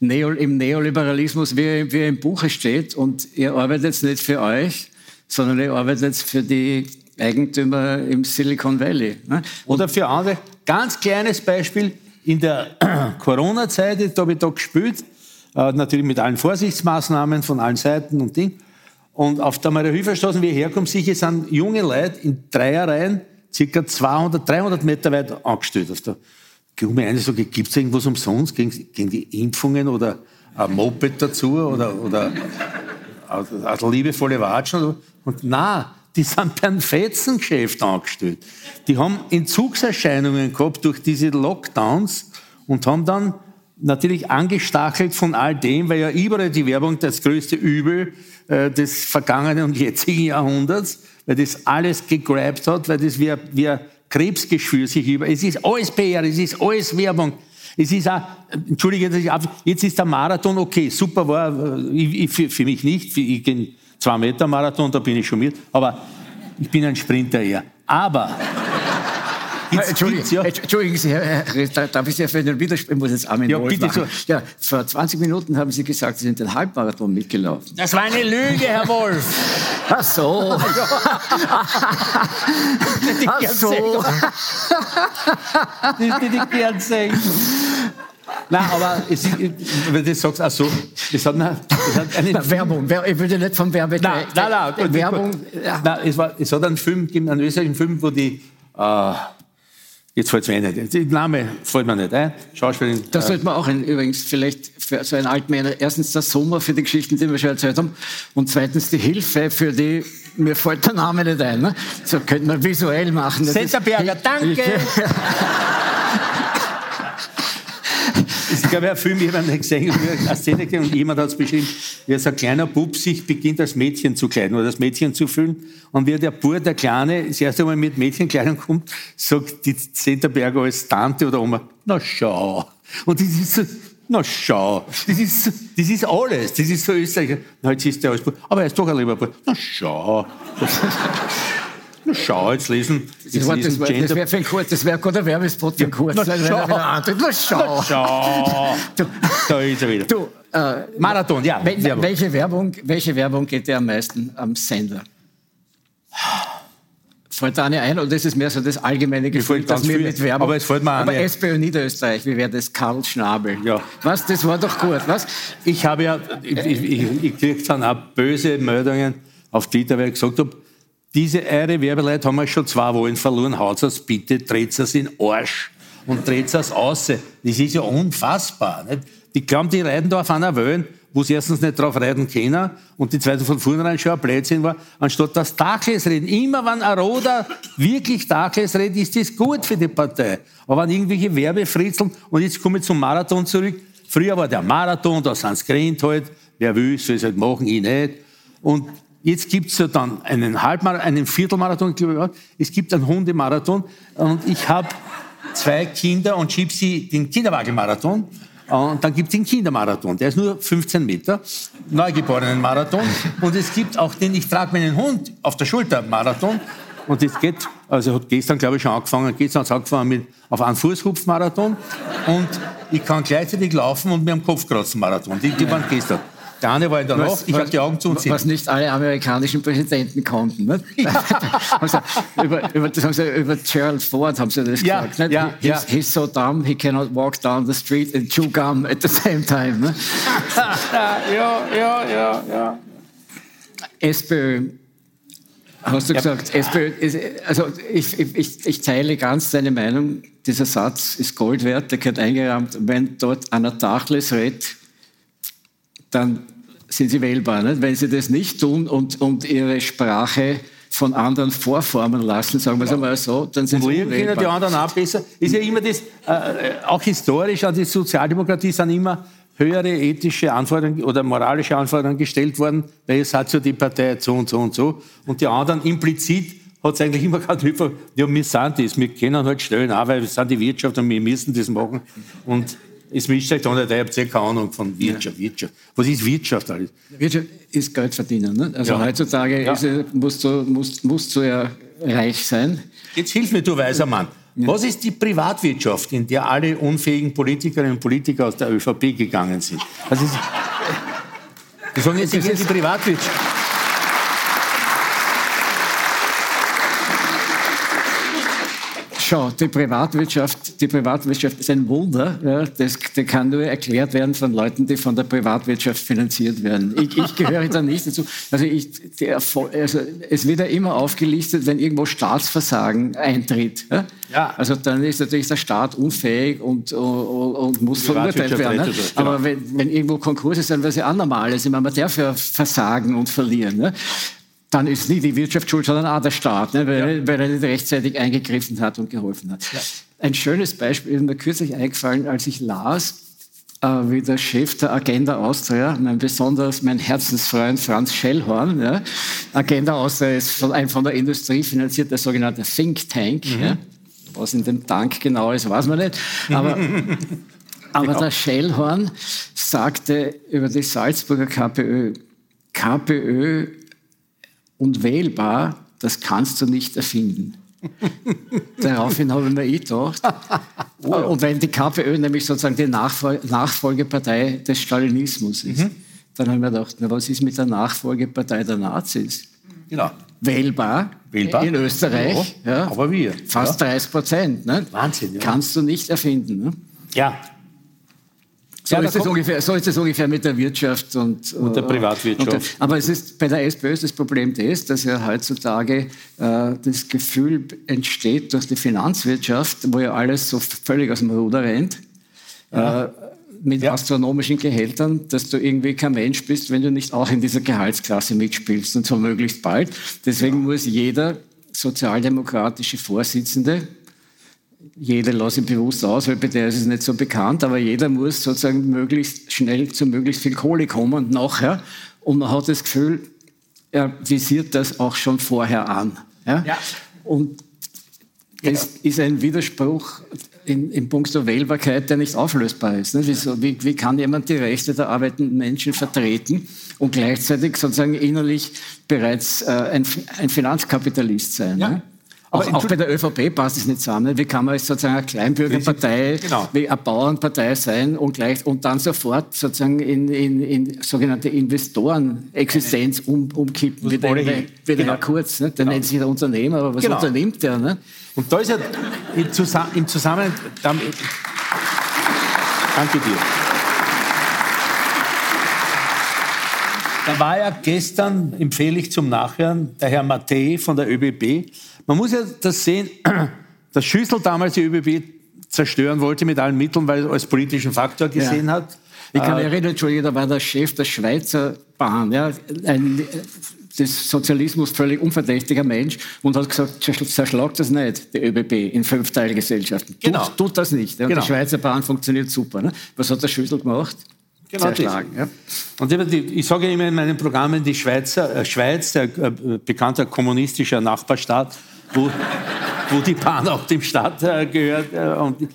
Speaker 7: Neo, im Neoliberalismus, wie, wie im Buche steht. Und ihr arbeitet nicht für euch, sondern ihr arbeitet für die Eigentümer im Silicon Valley. Ne?
Speaker 6: Oder für andere. Ganz kleines Beispiel. In der (clears throat) Corona-Zeit, da habe ich da gespielt, äh, natürlich mit allen Vorsichtsmaßnahmen von allen Seiten und Ding. Und auf der Maria-Hilfer-Straße, wie ich herkomme, sicher sind junge Leute in Dreierreihen, circa 200, 300 Meter weit angestellt. Auf der Gumme eine sage, gibt es irgendwas umsonst gegen, gegen die Impfungen oder ein Moped dazu oder, oder eine liebevolle Watschen? Und na, die sind beim Fetzengeschäft angestellt. Die haben Entzugserscheinungen gehabt durch diese Lockdowns und haben dann natürlich angestachelt von all dem, weil ja überall die Werbung das größte Übel äh, des vergangenen und jetzigen Jahrhunderts, weil das alles gegrabt hat, weil das wie, wie Krebsgeschwür sich über. Es ist alles PR, es ist alles Werbung. Es ist auch, entschuldige, jetzt ist der Marathon okay, super war, äh, ich, ich, für, für, mich nicht, ich gehe zwei Meter Marathon, da bin ich schon mit, aber ich bin ein Sprinter eher. Aber
Speaker 7: Entschuldigung, ja. Entschuldigen Sie, Herr, darf ich Sie auf einen Widerspruch, ich muss jetzt Armin ja, bitte so. ja, Vor 20 Minuten haben Sie gesagt, Sie sind den Halbmarathon mitgelaufen.
Speaker 6: Das war eine Lüge, Herr Wolf.
Speaker 7: Ach so.
Speaker 6: Ach so. Das ist die gern sehen. Nein, aber es, wenn du sagst, ach so, es hat, eine, es hat eine
Speaker 7: Na, Werbung. Ich würde nicht vom Werbe.
Speaker 6: Nein, nein, nein. Werbung. Ja. Nein, es, war, es hat einen Film gegeben, einen österreichischen Film, wo die äh, Jetzt fällt es mir nicht. Der Name fällt mir nicht ein.
Speaker 7: Schauspielerin. Das äh, sollte man auch ein, übrigens vielleicht für so einen Altmänner. Erstens der Sommer für die Geschichten, die wir schon erzählt haben. Und zweitens die Hilfe für die, mir fällt der Name nicht ein. Ne? So könnte man visuell machen.
Speaker 6: Senterberger, danke! (laughs) Es gab ja einen Film, ich habe gesehen, eine Szene gesehen und jemand hat es beschrieben, wie so ein kleiner Bub sich beginnt als Mädchen zu kleiden oder das Mädchen zu füllen. Und wie der Bub, der Kleine, das erste Mal mit Mädchenkleidung kommt, sagt die Zenterberger als Tante oder Oma, na schau. Und das ist so, na schau, das ist, das ist alles, das ist so Österreich. Na, jetzt ist der alles, aber er ist doch ein lieber Bub. Na schau. Na schau, jetzt lesen.
Speaker 7: Das, war, das, das wäre für ein Kurz, das wäre gerade ein Werbespot für ein Kurz. Na, schau.
Speaker 6: Na, schau. Na, schau. Du, da ist er wieder. Du, äh, Marathon, ja.
Speaker 7: Wel Werbung. Welche, Werbung, welche Werbung geht dir am meisten am Sender? Fällt da eine ein oder ist es mehr so das allgemeine Gefühl, dass wir mit Werbung...
Speaker 6: Aber es fällt mir
Speaker 7: Aber SPÖ Niederösterreich, wie wäre das? Karl Schnabel. Ja. Was, das war doch gut, was?
Speaker 6: Ich habe ja, ich, ich, ich, ich kriege dann auch böse Meldungen auf Twitter, weil ich gesagt habe, diese eure Werbeleute haben wir schon zwei Wochen verloren. Haut es bitte, dreht es in den Arsch und dreht es aus. Das ist ja unfassbar. Nicht? Die glauben, die reiten da auf einer Welle, wo sie erstens nicht drauf reiten können und die zweite von vornherein schon ein Blödsinn war, anstatt das Tacheles reden. Immer wenn ein Roder wirklich Tacheles redet, ist das gut für die Partei. Aber wenn irgendwelche Werbefritzeln, und jetzt komme ich zum Marathon zurück, früher war der Marathon, da sind es halt, wer will, soll es halt machen, ich nicht. Und Jetzt gibt es ja dann einen Halbmarathon, einen Viertelmarathon, glaube ich. Es gibt einen Hundemarathon. Und ich habe zwei Kinder und schiebe sie den Kinderwagenmarathon. Und dann gibt es den Kindermarathon. Der ist nur 15 Meter. Neugeborenen-Marathon. Und es gibt auch den Ich trage meinen Hund auf der Schulter Marathon. Und das geht, also hat gestern, glaube ich, schon angefangen. Gestern hat angefangen mit auf einen Fußhupf-Marathon. Und ich kann gleichzeitig laufen und mir am Kopf kratzen Marathon. Die, die waren gestern. Der eine war in der Nacht, ich habe die Augen zu und
Speaker 7: Was nicht alle amerikanischen Präsidenten konnten. Ne? Ja. (laughs) über, über, das haben sie über Gerald Ford haben sie das ja, gesagt. Ne? Ja, he's, he's so dumb, he cannot walk down the street and chew gum at the same time. Ne? (laughs)
Speaker 6: ja, ja, ja, ja.
Speaker 7: SPÖ Hast du gesagt, SPÖ ist, also ich, ich, ich, teile ganz deine Meinung, dieser Satz ist Gold wert, der gehört eingerahmt. Wenn dort Anna Tachles redet, dann sind sie wählbar. Nicht? Wenn sie das nicht tun und, und ihre Sprache von anderen vorformen lassen, sagen wir es einmal so, dann sind und sie
Speaker 6: unwählbar. die anderen auch besser. Ist ja immer das, äh, auch historisch an die Sozialdemokratie sind immer höhere ethische Anforderungen oder moralische Anforderungen gestellt worden, weil es hat ja die Partei so und so und so. Und die anderen implizit hat es eigentlich immer (laughs) gehabt, ja, wir sind das, wir können halt stellen, auch weil wir sind die Wirtschaft und wir müssen das machen. Und es mischt euch da nicht, ihr habt ja keine Ahnung von Wirtschaft. Ja. Wirtschaft. Was ist Wirtschaft alles?
Speaker 7: Wirtschaft ist Geld verdienen. Ne? Also ja. heutzutage ja. Ist, musst, du, musst, musst du ja reich sein.
Speaker 6: Jetzt hilf mir, du weiser Mann. Was ist die Privatwirtschaft, in der alle unfähigen Politikerinnen und Politiker aus der ÖVP gegangen sind? Was ist, die sagen jetzt, die Privatwirtschaft.
Speaker 7: Schau, die Privatwirtschaft, die Privatwirtschaft ist ein Wunder. Ja, das, das kann nur erklärt werden von Leuten, die von der Privatwirtschaft finanziert werden. Ich, ich gehöre da nicht dazu. Also, ich, der, also es wird ja immer aufgelistet, wenn irgendwo Staatsversagen eintritt. Ja? ja. Also dann ist natürlich der Staat unfähig und, und, und muss verurteilt werden. Ne? Genau. Aber wenn, wenn irgendwo Konkurs ist, dann wäre es ja auch normal. Also, man darf ja versagen und verlieren. Ne? Dann ist nicht die Wirtschaft schuld, sondern auch der Staat, ne, weil, ja. weil, er nicht rechtzeitig eingegriffen hat und geholfen hat. Ja. Ein schönes Beispiel ist mir kürzlich eingefallen, als ich las, äh, wie der Chef der Agenda Austria, mein besonders mein Herzensfreund Franz Schellhorn, ja, Agenda Austria ist von, ein von der Industrie finanzierter sogenannter Think Tank, mhm. was in dem Tank genau ist, weiß man nicht, aber (laughs) Aber ja. der Schellhorn sagte über die Salzburger KPÖ, KPÖ und wählbar, das kannst du nicht erfinden. (laughs) Daraufhin habe ich mir eh gedacht. (laughs) Oh und wenn die KPÖ nämlich sozusagen die Nachfol Nachfolgepartei des Stalinismus ist, mhm. dann habe ich mir gedacht, na, was ist mit der Nachfolgepartei der Nazis? Genau. Wählbar, Wählbar. in Österreich. Ja, ja,
Speaker 6: aber wir.
Speaker 7: Fast ja. 30 Prozent. Ne?
Speaker 6: Wahnsinn.
Speaker 7: Kannst du nicht erfinden. Ne?
Speaker 6: Ja,
Speaker 7: so, ja, ist es ungefähr, so ist es ungefähr mit der Wirtschaft und,
Speaker 6: und der Privatwirtschaft. Und,
Speaker 7: aber es ist bei der SPÖ ist das Problem das, dass ja heutzutage äh, das Gefühl entsteht durch die Finanzwirtschaft, wo ja alles so völlig aus dem Ruder rennt. Ja. Äh, mit ja. astronomischen Gehältern, dass du irgendwie kein Mensch bist, wenn du nicht auch in dieser Gehaltsklasse mitspielst und zwar möglichst bald. Deswegen muss jeder sozialdemokratische Vorsitzende jeder lasse ich bewusst aus, weil bei der ist es nicht so bekannt, aber jeder muss sozusagen möglichst schnell zu möglichst viel Kohle kommen nachher. Und man hat das Gefühl, er visiert das auch schon vorher an. Ja? ja. Und das ja. ist ein Widerspruch in, in puncto Wählbarkeit, der nicht auflösbar ist. Ne? Wieso, wie, wie, kann jemand die Rechte der arbeitenden Menschen vertreten und gleichzeitig sozusagen innerlich bereits äh, ein, ein, Finanzkapitalist sein? Ja. Ne? Auch, auch, bei der ÖVP passt es nicht zusammen. Wie kann man jetzt sozusagen eine Kleinbürgerpartei, genau. wie eine Bauernpartei sein und, gleich, und dann sofort sozusagen in, in, in sogenannte Investorenexistenz um, umkippen, wie der, wie der. Herr Kurz. Ne? Der genau. nennt sich der Unternehmer, aber was genau. unternimmt der? Ne?
Speaker 6: Und da ist ja im, Zusam im Zusammenhang... Danke dir. Da war ja gestern, empfehle ich zum Nachhören, der Herr Mattei von der ÖBB, man muss ja das sehen, (clears throat) dass Schüssel damals die ÖBB zerstören wollte mit allen Mitteln, weil er als politischen Faktor gesehen ja. hat.
Speaker 7: Ich kann mich äh, erinnern, Entschuldigung, da war der Chef der Schweizer Bahn, ja, ein des Sozialismus völlig unverdächtiger Mensch und hat gesagt, zerschlagt das nicht, die ÖBB, in Fünfteilgesellschaften. Genau. Tut, tut das nicht. Ja. Genau. Die Schweizer Bahn funktioniert super. Ne? Was hat der Schüssel gemacht? Genau zerschlagen. Ja.
Speaker 6: Und ich sage immer in meinen Programmen, die Schweizer, äh, Schweiz, der äh, bekannter kommunistischer Nachbarstaat, wo, wo die Bahn auch dem Staat äh, gehört. Äh, und,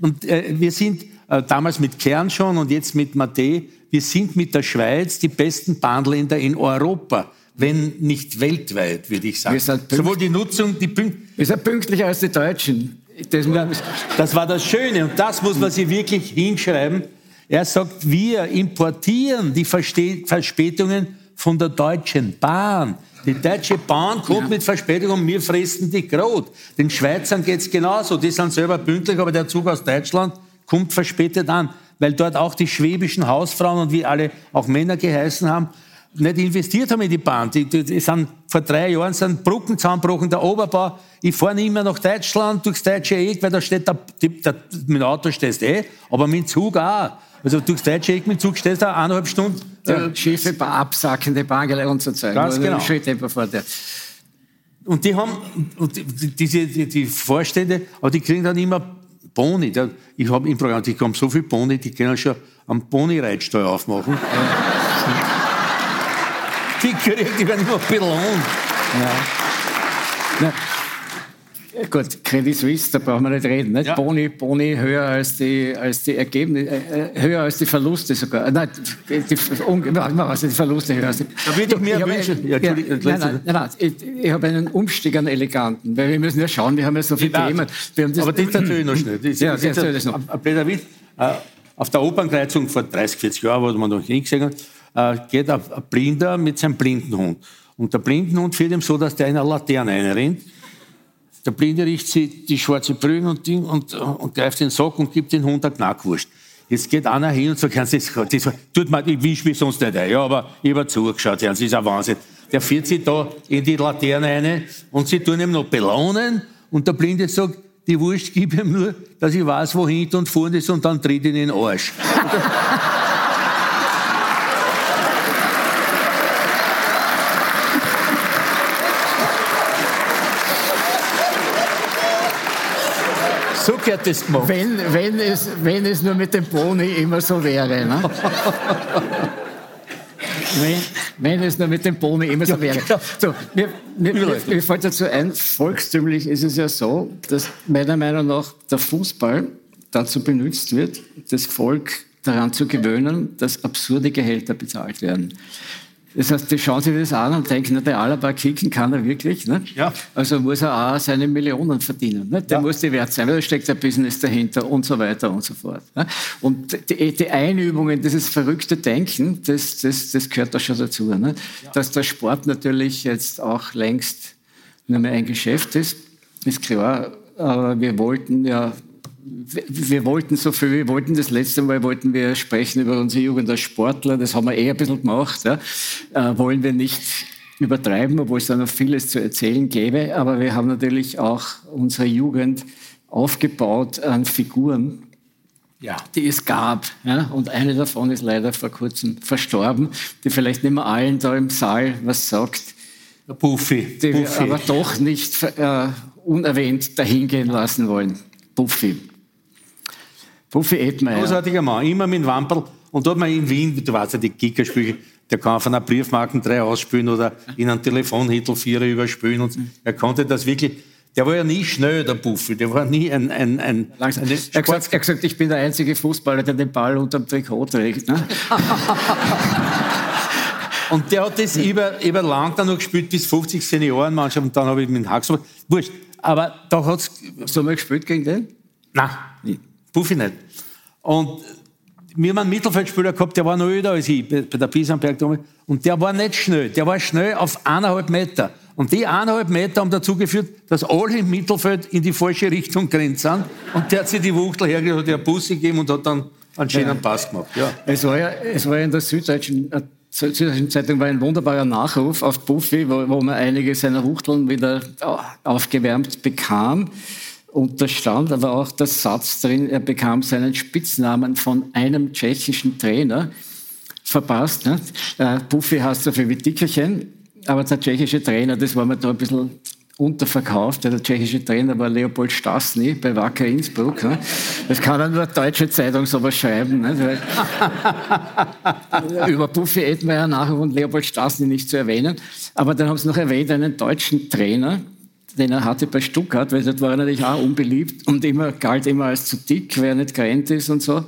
Speaker 6: und äh, wir sind äh, damals mit Kern schon und jetzt mit Mate, wir sind mit der Schweiz die besten Bahnländer in Europa wenn nicht weltweit, würde ich sagen. Sowohl die Nutzung, die
Speaker 7: Pünkt Wir sind pünktlicher als die Deutschen.
Speaker 6: Das, das, war das Schöne und das muss man sich wirklich hinschreiben. Er sagt, wir importieren die Verspätungen von der Deutschen Bahn. Die Deutsche Bahn kommt ja. mit Verspätung und wir fressen die Grot. Den Schweizern geht es genauso. Die sind selber pünktlich, aber der Zug aus Deutschland kommt verspätet an, weil dort auch die schwäbischen Hausfrauen und wie alle auch Männer geheißen haben, nicht investiert haben in die Bahn. Die, die, die sind vor drei Jahren sind Brücken zusammengebrochen, der Oberbau. Ich fahre nicht mehr nach Deutschland durchs deutsche Eck, weil da steht, der, der, mit dem Auto stehst eh, aber mit dem Zug auch. Also durchs deutsche Eck mit Zug stehst du eineinhalb Stunden
Speaker 7: ja. schiefe, absackende Bargele und so Zeug.
Speaker 6: Ganz genau. Und die haben, und die, diese, die, die Vorstände, aber die kriegen dann immer Boni. Ich habe im Programm, die haben so viel Boni, die können schon am Boni-Reitstall aufmachen. die kriegen, die werden immer belohnt.
Speaker 7: Ja. Ja. Gut, Credit Suisse, da brauchen wir nicht reden. Nicht? Ja. Boni, Boni höher als die, als die Ergebnisse, äh, höher als die Verluste sogar. Äh, nein, die, die, was, die Verluste höher als die. Da würde ich mir wünschen. Ja, ja, nein, nein, nein, ich, ich habe einen Umstieg an Eleganten, weil wir müssen ja schauen, wir haben ja so viele Themen. Das,
Speaker 6: aber das erzähle ich noch schnell. Das, ja, das das noch. Ein blöder Witz. Äh, auf der Opernkreuzung vor 30, 40 Jahren, wo man noch nie gesehen hat, geht ein Blinder mit seinem Blindenhund. Und der Blindenhund führt ihm so, dass der in eine Laterne reinrennt. Der Blinde riecht sich die schwarze Brühe und, Ding und, und greift den Sack und gibt den Hund eine Knackwurst. Jetzt geht einer hin und sagt, das, das tut mir, ich wisch mich sonst nicht ein. Ja, aber ich habe zugeschaut, das ist ein Wahnsinn. Der führt sich da in die Laterne rein und sie tun ihm noch belohnen und der Blinde sagt, die Wurst gib ihm nur, dass ich weiß, wo hinten und vorne ist und dann tritt ihn in den Arsch. (laughs)
Speaker 7: So gehört das gemacht. Wenn, wenn, es, wenn es nur mit dem Boni immer so wäre. Ne? wenn, wenn es nur mit dem Boni immer so wäre. Genau. So, mir, mir, mir, mir fällt dazu ein, volkstümlich ist es ja so, dass meiner Meinung nach der Fußball dazu benutzt wird, das Volk daran zu gewöhnen, dass absurde Gehälter bezahlt werden. Das heißt, die schauen sich das an und denken, na, der Alaba kicken kann er wirklich. Ne? Ja. Also muss er auch seine Millionen verdienen. Ne? Der ja. muss die wert sein, weil da steckt ein Business dahinter und so weiter und so fort. Ne? Und die, die Einübungen, dieses verrückte Denken, das, das, das gehört da schon dazu. Ne? Ja. Dass der Sport natürlich jetzt auch längst nicht mehr ein Geschäft ist, ist klar. Aber wir wollten ja wir wollten so viel, wir wollten das letzte Mal wollten wir sprechen über unsere Jugend als Sportler, das haben wir eh ein bisschen gemacht, ja. äh, wollen wir nicht übertreiben, obwohl es da noch vieles zu erzählen gäbe, aber wir haben natürlich auch unsere Jugend aufgebaut an Figuren, ja. die es gab. Ja? Und eine davon ist leider vor kurzem verstorben, die vielleicht nicht mehr allen da im Saal was sagt.
Speaker 6: Der Buffy.
Speaker 7: Die Buffy. wir aber doch nicht äh, unerwähnt dahingehen lassen wollen. Buffy.
Speaker 6: Puffy Edmeier. Großartiger Mann, immer mit dem Wamperl. Und da hat man in Wien, du weißt ja, die Kickerspiele, der kann von einer Briefmarken drei ausspülen oder in einem Telefonhittel vierer überspülen. Und er konnte das wirklich. Der war ja nie schnell, der Buffy. Der war nie ein. ein, ein
Speaker 7: Langsam. Er, hat gesagt, er hat gesagt, ich bin der einzige Fußballer, der den Ball unterm Trikot trägt. Ne? (laughs)
Speaker 6: und der hat das über, über lang dann noch gespielt, bis 50 Senioren manchmal. Und dann habe ich mit dem Hax. Wurscht. Aber da hat es.
Speaker 7: Hast du mal gespielt gegen den?
Speaker 6: Nein. Nie. Buffy nicht. Und wir haben einen Mittelfeldspieler gehabt, der war noch öder als ich bei der Biesenberg damals. Und der war nicht schnell. Der war schnell auf eineinhalb Meter. Und die eineinhalb Meter haben dazu geführt, dass alle im Mittelfeld in die falsche Richtung gerannt sind. Und der hat sich die Wuchtel hergegeben, hat einen Bus gegeben und hat dann einen schönen ja. Pass gemacht. Ja.
Speaker 7: Es, war ja, es war ja in der Süddeutschen, äh, Süddeutschen Zeitung war ein wunderbarer Nachruf auf Buffy, wo, wo man einige seiner Wuchteln wieder aufgewärmt bekam. Und da stand aber auch der Satz drin, er bekam seinen Spitznamen von einem tschechischen Trainer verpasst. Ne? Äh, Buffy heißt so viel wie Dickerchen, aber der tschechische Trainer, das war mir da ein bisschen unterverkauft. Der tschechische Trainer war Leopold Stasny bei Wacker Innsbruck. Ne? Das kann ja nur eine deutsche Zeitung sowas schreiben. Ne? (laughs) Über Buffy Edmeier nachher und Leopold Stasny nicht zu erwähnen. Aber dann haben sie noch erwähnt, einen deutschen Trainer, den er hatte bei Stuttgart, weil dort war er natürlich auch unbeliebt und immer, galt immer als zu dick, wer nicht gerannt ist und so.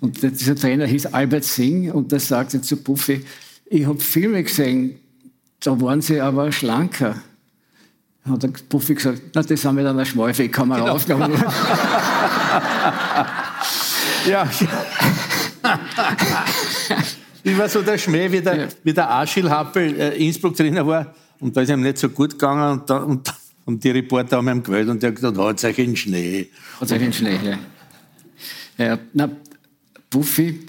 Speaker 7: Und dieser Trainer hieß Albert Singh und der sagte zu Buffy, ich habe Filme gesehen, da waren sie aber schlanker. Hat der Buffy gesagt, na, das haben wir dann eine Schmalfee-Kamera genau. aufgenommen. (laughs)
Speaker 6: ja. ich war so der Schmäh, wie der, ja. wie der Aschil Happel äh, Innsbruck-Trainer war. Und da ist ihm nicht so gut gegangen. Und, da, und und die Reporter haben ihm gewählt und der hat gesagt, hat euch in Schnee.
Speaker 7: Hat euch in Schnee, ja. ja. Na, Buffy.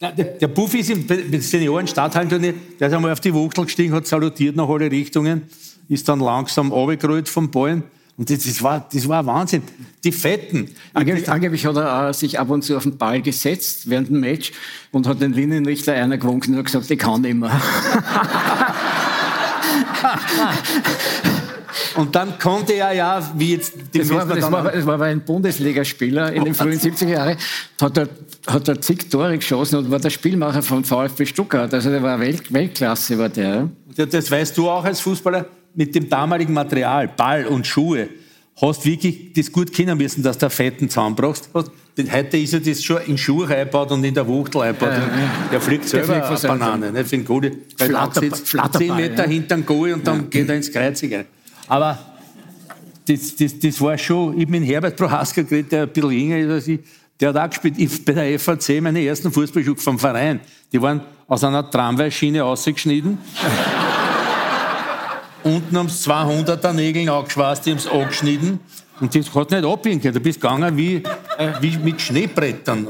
Speaker 6: Na, der, der, Buffy ist im Senioren-Stadthallenturnier, der ist einmal auf die Wuchtel gestiegen, hat salutiert nach alle Richtungen, ist dann langsam runtergerollt vom Ballen. Und das, das, war, das war Wahnsinn. Die Fetten.
Speaker 7: Angeblich, angeblich hat er sich ab und zu auf den Ball gesetzt während dem Match und hat den Linienrichter einer gewunken und gesagt, ich kann nicht mehr. (laughs) (laughs)
Speaker 6: Und dann konnte er ja, wie jetzt...
Speaker 7: Die das, war, das, war, das war ein Bundesligaspieler in den frühen 70er Jahren, hat er, hat er zig Tore geschossen und war der Spielmacher von VfB Stuttgart. Also der war Welt, Weltklasse, war der.
Speaker 6: Das weißt du auch als Fußballer, mit dem damaligen Material, Ball und Schuhe, hast wirklich das gut kennen müssen, dass du einen fetten Zahn brauchst. Heute ist ja das schon in Schuhe eingebaut und in der Wuchtel eingebaut. Ja, ja. Der fliegt selber der fliegt eine Banane. Nicht? Für den. Flatter, Flatter 10 Meter ja. hinter dem Goal und dann geht er ins Kreuzige. Aber das, das, das war schon, ich bin Herbert Prohaska geredet, der ein bisschen jünger ist als ich, der hat auch gespielt. Ich, bei der FAC meine ersten Fußballschuhe vom Verein. Die waren aus einer Tramweischiene ausgeschnitten. (laughs) Unten sie 200er Nägel angeschweißt, die haben es angeschnitten. Und das hat nicht können. Du bist gegangen wie, wie mit Schneebrettern.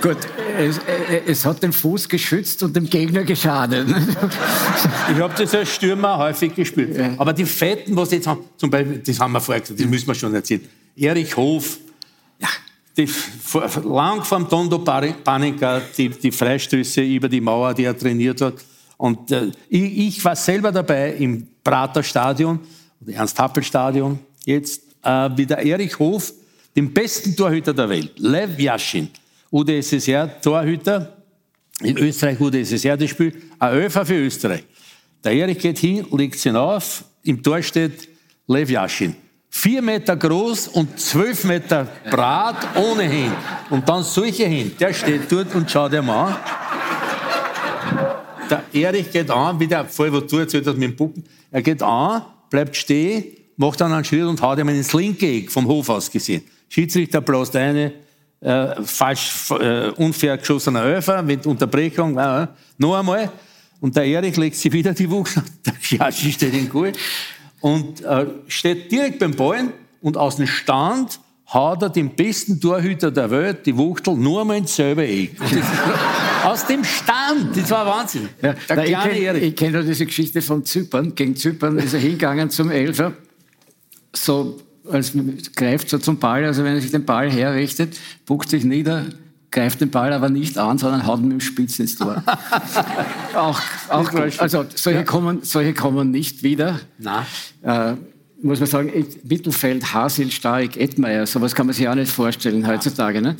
Speaker 7: Gut, es, äh, es, hat den Fuß geschützt und dem Gegner geschadet.
Speaker 6: ich habe das als Stürmer häufig gespielt. Ja. Aber die Fetten, was jetzt haben, zum Beispiel, das haben wir vorher gesagt, das müssen wir schon erzählen. Erich Hof, ja. die, lang vor dem Tondo Panika, die, die Freistöße über die Mauer, die er trainiert hat. Und äh, ich, ich, war selber dabei im Prater Stadion, Ernst-Happel-Stadion, jetzt äh, wie der Erich Hof, den besten Torhüter der Welt, Lev Yashin, UdSSR-Torhüter, in Österreich UdSSR das Spiel, ein Öfer für Österreich. Der Erich geht hin, legt ihn auf, im Tor steht Lev Yashin. Vier Meter groß und zwölf Meter Brat ohnehin. Und dann solche hin. Der steht dort und schaut ihm an. Der Erich geht an, wie der Fall, wo du erzählt hast mit dem Puppen. Er geht an, bleibt stehen, macht dann einen Schritt und haut ihm ins linke Eck vom Hof aus gesehen. Schiedsrichter bläst eine, äh, falsch, äh, unfair geschossener Öfer mit Unterbrechung. Äh, noch einmal. Und der Erich legt sich wieder die Wucht. Der Jaschi steht in Kuh und äh, steht direkt beim Ballen und aus dem Stand haut er den besten Torhüter der Welt, die Wuchtel, nur einmal ins selbe Eck. (laughs) Aus dem Stand, das war Wahnsinn.
Speaker 7: Ja, der ich kenne kenn diese Geschichte von Zypern. Gegen Zypern ist er hingegangen zum Elfer, so als greift so zum Ball, also wenn er sich den Ball herrichtet, buckt sich nieder, greift den Ball aber nicht an, sondern haut mit dem Spitz ins Tor. auch, auch also solche, ja. kommen, solche kommen nicht wieder.
Speaker 6: Nein.
Speaker 7: Äh, muss man sagen, Mittelfeld, Hasil, Stark, Edmeier, sowas kann man sich auch nicht vorstellen heutzutage. Ne?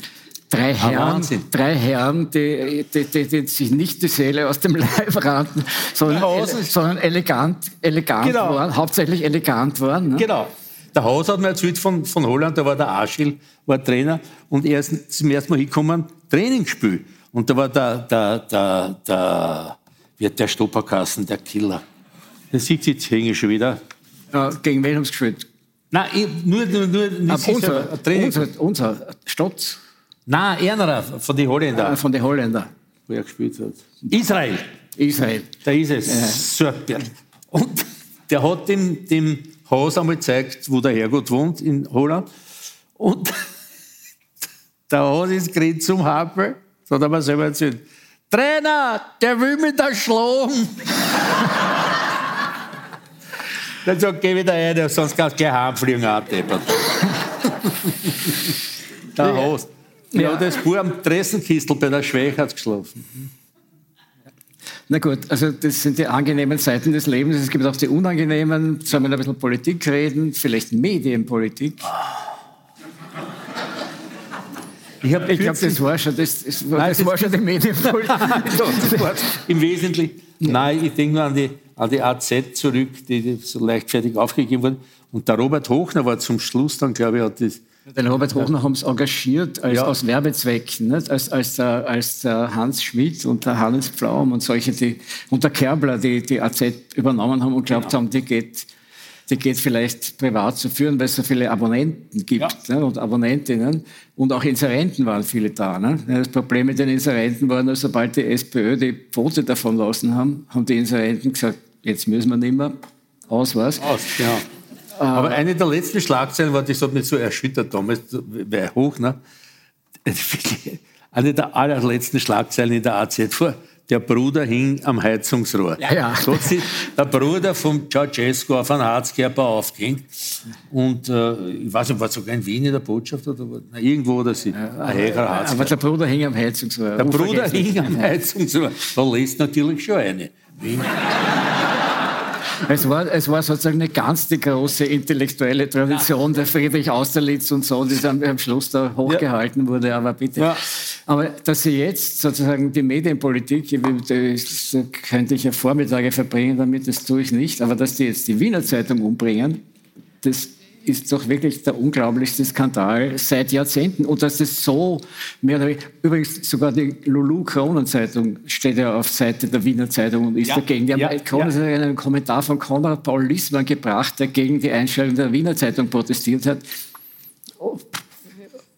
Speaker 7: Drei Herren, drei Herren die, die, die, die, sich nicht die Seele aus dem Leib rannten, sondern, ele, sondern elegant, elegant genau. waren, hauptsächlich elegant waren.
Speaker 6: Ne? Genau. Der Haus hat mir erzählt von, von Holland, da war der Aschil, war Trainer und er ist zum ersten Mal hingekommen, Trainingsspiel. Und da war der, der, der, der, hat der Stopperkassen, der Killer. Der sieht jetzt hänge schon wieder.
Speaker 7: Ja, gegen wen haben sie gespielt?
Speaker 6: Nein, nur, nur, nur
Speaker 7: nicht unser, unser, unser Stotz.
Speaker 6: Nein, einer von den Holländern.
Speaker 7: von den Holländern.
Speaker 6: Wo er gespielt hat. Israel.
Speaker 7: Israel.
Speaker 6: Da ist es. Ja. Und der hat dem, dem Haus einmal gezeigt, wo der Herrgott wohnt, in Holland. Und (laughs) der Haus ist gerade zum Happel. Das hat er mir selber erzählt. Trainer, der will mich da schlagen. (laughs) Dann sagt, geh wieder rein, sonst kannst du gleich heimfliegen, abdeppert. (laughs) der Haus. Ja, das Buch am Tressenkistel bei der Schwäche hat geschlafen.
Speaker 7: Na gut, also das sind die angenehmen Seiten des Lebens. Es gibt auch die unangenehmen. Sollen wir ein bisschen Politik reden? Vielleicht Medienpolitik? Ich, ich glaube, das war schon, das, das, war, Nein, das, das war schon die Medienpolitik. (laughs) (laughs)
Speaker 6: Im Wesentlichen. Nein, ich denke nur an die, an die AZ zurück, die so leichtfertig aufgegeben wurde. Und der Robert Hochner war zum Schluss dann, glaube ich, hat das
Speaker 7: den Robert Hochner haben es engagiert als, ja. aus Werbezwecken, nicht? Als, als, der, als der Hans Schmidt und der Hannes Pflaum und solche, die, und der Kerbler, die die AZ übernommen haben und glaubt genau. haben, die geht, die geht vielleicht privat zu führen, weil es so viele Abonnenten gibt ja. ne? und Abonnentinnen. Und auch Inserenten waren viele da. Ne? Das Problem mit den Inserenten war nur, sobald die SPÖ die Pfote davon lassen haben, haben die Inserenten gesagt, jetzt müssen wir nicht mehr. Aus was?
Speaker 6: Aus, ja. Aber eine der letzten Schlagzeilen war, das hat mich so erschüttert damals, weil hoch, ne? Eine der allerletzten Schlagzeilen in der AZ vor. Der Bruder hing am Heizungsrohr.
Speaker 7: Ja, ja.
Speaker 6: So hat sich der Bruder vom Ceausescu auf einen Harzkörper aufgehängt. Und äh, ich weiß nicht, war sogar in Wien in der Botschaft oder na, irgendwo oder sie. Ja,
Speaker 7: aber, aber der Bruder hing am Heizungsrohr.
Speaker 6: Der Bruder hing am (laughs) Heizungsrohr. Da lässt natürlich schon eine. Wien.
Speaker 7: Es war, es war sozusagen eine ganz die große intellektuelle Tradition, der Friedrich Austerlitz und so, die dann am Schluss da hochgehalten wurde, aber bitte. Ja. Aber dass Sie jetzt sozusagen die Medienpolitik, das könnte ich ja Vormittage verbringen damit, das tue ich nicht, aber dass die jetzt die Wiener Zeitung umbringen, das ist doch wirklich der unglaublichste Skandal seit Jahrzehnten. Und dass das so mehr oder weniger, übrigens sogar die Lulu Kronenzeitung steht ja auf Seite der Wiener Zeitung und ist ja, dagegen. Die haben ja, ja. einen Kommentar von Konrad Paul Lissmann gebracht, der gegen die Einstellung der Wiener Zeitung protestiert hat.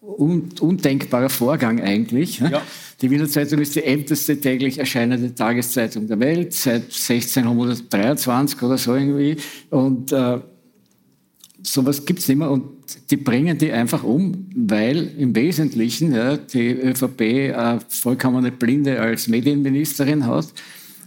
Speaker 7: Un undenkbarer Vorgang eigentlich. Ja. Die Wiener Zeitung ist die älteste täglich erscheinende Tageszeitung der Welt, seit 1623 oder so irgendwie. Und äh, sowas gibt es nicht mehr und die bringen die einfach um, weil im Wesentlichen ja, die ÖVP eine vollkommene Blinde als Medienministerin hat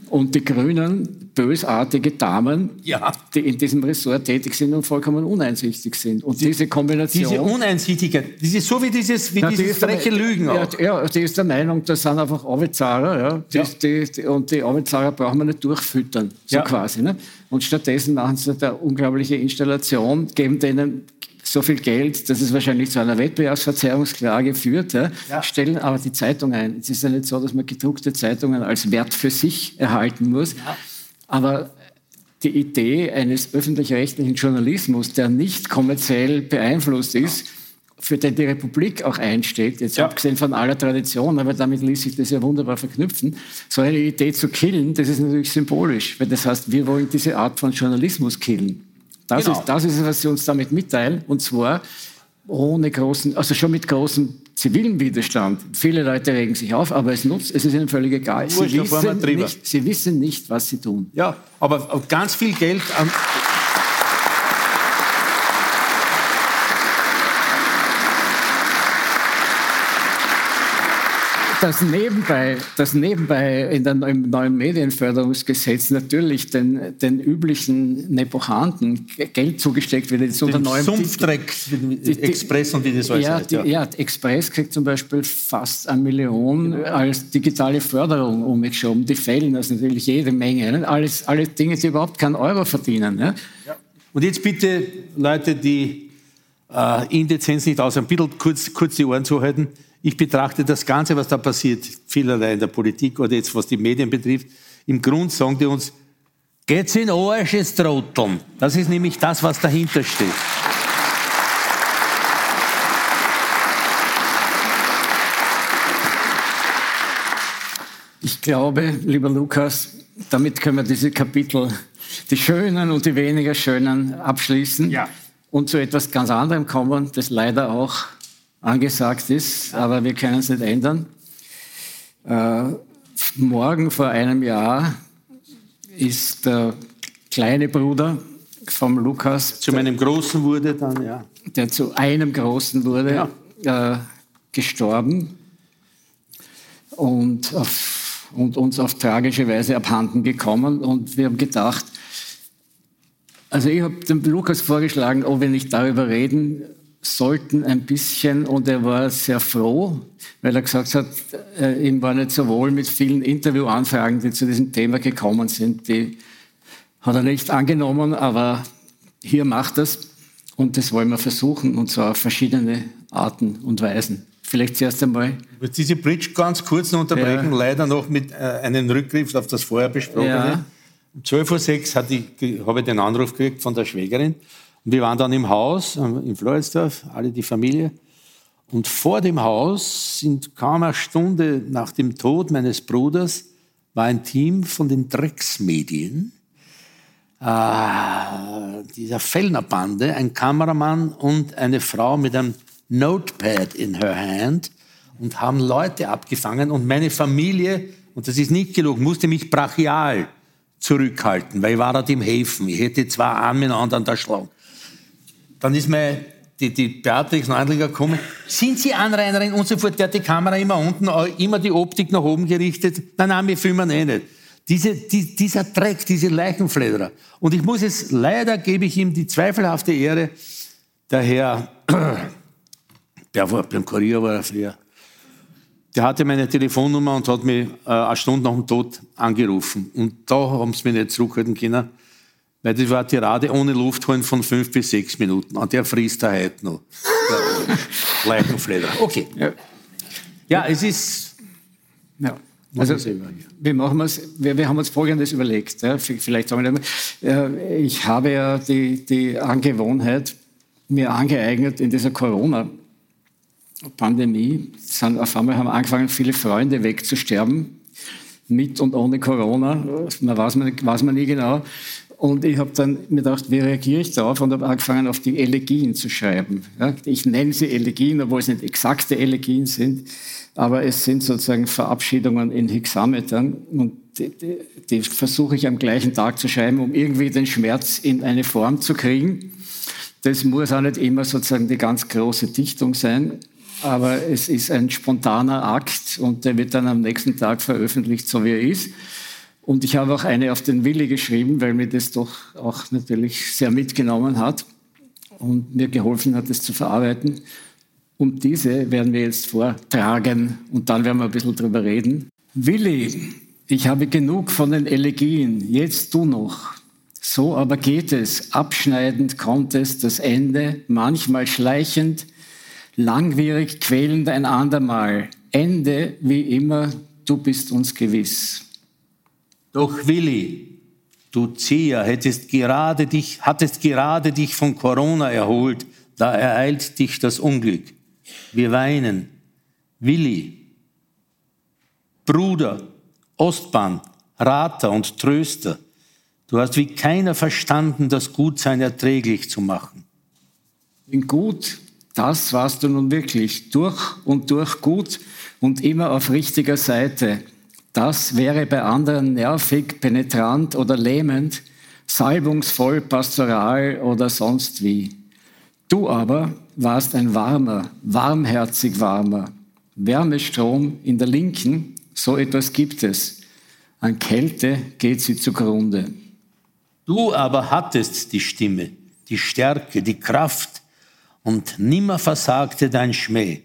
Speaker 7: und die Grünen bösartige Damen, ja. die in diesem Ressort tätig sind und vollkommen uneinsichtig sind. Und die, diese Kombination...
Speaker 6: Diese Uneinsichtigkeit, das ist so wie dieses, wie ja, dieses freche Lügen
Speaker 7: auch. Ja, die ist der Meinung, das sind einfach Arbeitszahler. Ja. Die, ja. Die, die, und die Arbeitszahler brauchen wir nicht durchfüttern, so quasi. Ne? Und stattdessen machen sie eine unglaubliche Installation, geben denen so viel Geld, dass es wahrscheinlich zu einer Wettbewerbsverzerrungsklage führt, ja, ja. stellen aber die Zeitung ein. Es ist ja nicht so, dass man gedruckte Zeitungen als Wert für sich erhalten muss. Ja. Aber die Idee eines öffentlich-rechtlichen Journalismus, der nicht kommerziell beeinflusst ist, für den die Republik auch einsteht, jetzt ja. abgesehen von aller Tradition, aber damit ließ sich das ja wunderbar verknüpfen, so eine Idee zu killen, das ist natürlich symbolisch, weil das heißt, wir wollen diese Art von Journalismus killen. Das, genau. ist, das ist, was Sie uns damit mitteilen. Und zwar ohne großen, also schon mit großem zivilen Widerstand. Viele Leute regen sich auf, aber es, nutzt, es ist ihnen völlig egal. Sie wissen, nicht, sie wissen nicht, was sie tun.
Speaker 6: Ja, aber ganz viel Geld. An
Speaker 7: dass nebenbei, dass nebenbei in der, im neuen Medienförderungsgesetz natürlich den, den üblichen Nepochanten Geld zugesteckt wird.
Speaker 6: So den neuen Sumpfdreck, Express und wie das alles
Speaker 7: ja, heißt. Ja. ja, Express kriegt zum Beispiel fast eine Million als digitale Förderung umgeschoben. Die fällen das natürlich jede Menge. Ne? Alles, alle Dinge, die überhaupt keinen Euro verdienen. Ne? Ja.
Speaker 6: Und jetzt bitte Leute, die äh, Indezenz nicht aus, ein bisschen kurz, kurz die Ohren zuhalten. Ich betrachte das Ganze, was da passiert, vielerlei in der Politik oder jetzt was die Medien betrifft, im Grund sagen die uns, geht's in Arsch, es Trotteln. Das ist nämlich das, was dahinter steht.
Speaker 7: Ich glaube, lieber Lukas, damit können wir diese Kapitel, die schönen und die weniger schönen, abschließen ja. und zu etwas ganz anderem kommen, das leider auch angesagt ist, aber wir können es nicht ändern. Äh, morgen vor einem Jahr ist der kleine Bruder vom Lukas.
Speaker 6: Zu meinem Großen wurde dann, ja.
Speaker 7: Der zu einem Großen wurde, ja. äh, gestorben und, auf, und uns auf tragische Weise abhanden gekommen. Und wir haben gedacht, also ich habe dem Lukas vorgeschlagen, ob wir nicht darüber reden, sollten ein bisschen, und er war sehr froh, weil er gesagt hat, äh, ihm war nicht so wohl mit vielen Interviewanfragen, die zu diesem Thema gekommen sind. Die hat er nicht angenommen, aber hier macht es und das wollen wir versuchen und zwar auf verschiedene Arten und Weisen. Vielleicht zuerst einmal.
Speaker 6: Ich muss diese Bridge ganz kurz unterbrechen, ja. leider noch mit äh, einem Rückgriff auf das vorher besprochene. Ja. Um 12.06 Uhr habe ich den Anruf gekriegt von der Schwägerin und wir waren dann im Haus in Floridsdorf, alle die Familie. Und vor dem Haus, sind kaum eine Stunde nach dem Tod meines Bruders, war ein Team von den Drecksmedien, äh, dieser Fellnerbande, ein Kameramann und eine Frau mit einem Notepad in her hand und haben Leute abgefangen und meine Familie, und das ist nicht gelogen, musste mich brachial zurückhalten, weil ich war dort im Häfen. Ich hätte zwar einen miteinander an der. Dann ist mir die, die Beatrix Neudlinger gekommen. Sind Sie Anrainerin? Und sofort, der hat die Kamera immer unten, immer die Optik nach oben gerichtet. Nein, nein, wir filmen eh nicht. Diese, die, dieser Dreck, diese Leichenflederer. Und ich muss es, leider gebe ich ihm die zweifelhafte Ehre, der Herr, (clears throat) der war beim Kurier war er früher, der hatte meine Telefonnummer und hat mich äh, eine Stunde nach dem Tod angerufen. Und da haben sie mich nicht zurückhalten können. Weil das war eine Tirade ohne Luft holen von fünf bis sechs Minuten. Und der frisst er heute noch. (laughs) Leichenfleder. Okay. Ja. ja, es ist.
Speaker 7: Ja. Also, wie machen wir's? Wir, wir haben uns Folgendes überlegt. Ja, vielleicht sagen wir, ich habe ja die, die Angewohnheit, mir angeeignet in dieser Corona-Pandemie. Auf einmal haben angefangen, viele Freunde wegzusterben, mit und ohne Corona. Man weiß man, weiß man nie genau. Und ich habe dann mir gedacht, wie reagiere ich darauf? Und habe angefangen, auf die Elegien zu schreiben. Ich nenne sie Elegien, obwohl es nicht exakte Elegien sind, aber es sind sozusagen Verabschiedungen in Hexametern. Und die, die, die versuche ich am gleichen Tag zu schreiben, um irgendwie den Schmerz in eine Form zu kriegen. Das muss auch nicht immer sozusagen die ganz große Dichtung sein, aber es ist ein spontaner Akt und der wird dann am nächsten Tag veröffentlicht, so wie er ist. Und ich habe auch eine auf den Willi geschrieben, weil mir das doch auch natürlich sehr mitgenommen hat und mir geholfen hat, das zu verarbeiten. Und diese werden wir jetzt vortragen und dann werden wir ein bisschen drüber reden. Willi, ich habe genug von den Elegien, jetzt du noch. So aber geht es, abschneidend kommt es, das Ende, manchmal schleichend, langwierig, quälend ein andermal. Ende, wie immer, du bist uns gewiss.
Speaker 6: Doch Willi, du Zieher, hättest gerade dich, hattest gerade dich von Corona erholt, da ereilt dich das Unglück. Wir weinen. Willi, Bruder, Ostbahn, Rater und Tröster, du hast wie keiner verstanden, das Gutsein erträglich zu machen.
Speaker 7: In Gut, das warst du nun wirklich, durch und durch gut und immer auf richtiger Seite. Das wäre bei anderen nervig, penetrant oder lähmend, salbungsvoll, pastoral oder sonst wie. Du aber warst ein warmer, warmherzig warmer. Wärmestrom in der Linken, so etwas gibt es. An Kälte geht sie zugrunde.
Speaker 6: Du aber hattest die Stimme, die Stärke, die Kraft und nimmer versagte dein Schmäh.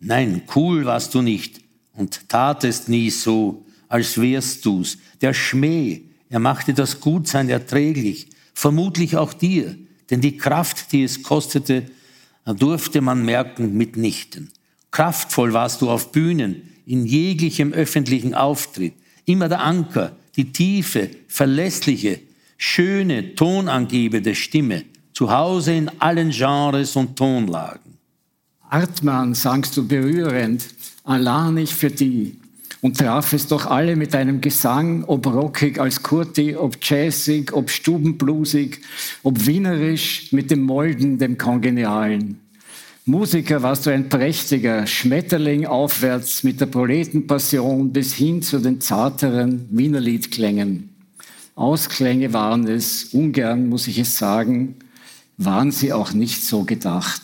Speaker 6: Nein, cool warst du nicht, und tatest nie so, als wärst du's. Der Schmäh, er machte das Gutsein erträglich, vermutlich auch dir, denn die Kraft, die es kostete, durfte man merken mitnichten. Kraftvoll warst du auf Bühnen, in jeglichem öffentlichen Auftritt, immer der Anker, die tiefe, verlässliche, schöne, tonangebende Stimme, zu Hause in allen Genres und Tonlagen.
Speaker 7: Artmann sangst du berührend, allein nicht für die. Und traf es doch alle mit deinem Gesang, ob rockig als Kurti, ob jazzig, ob stubenblusig, ob wienerisch mit dem Molden, dem Kongenialen. Musiker warst du ein prächtiger, Schmetterling aufwärts mit der Proletenpassion bis hin zu den zarteren Wienerliedklängen. Ausklänge waren es, ungern muss ich es sagen, waren sie auch nicht so gedacht.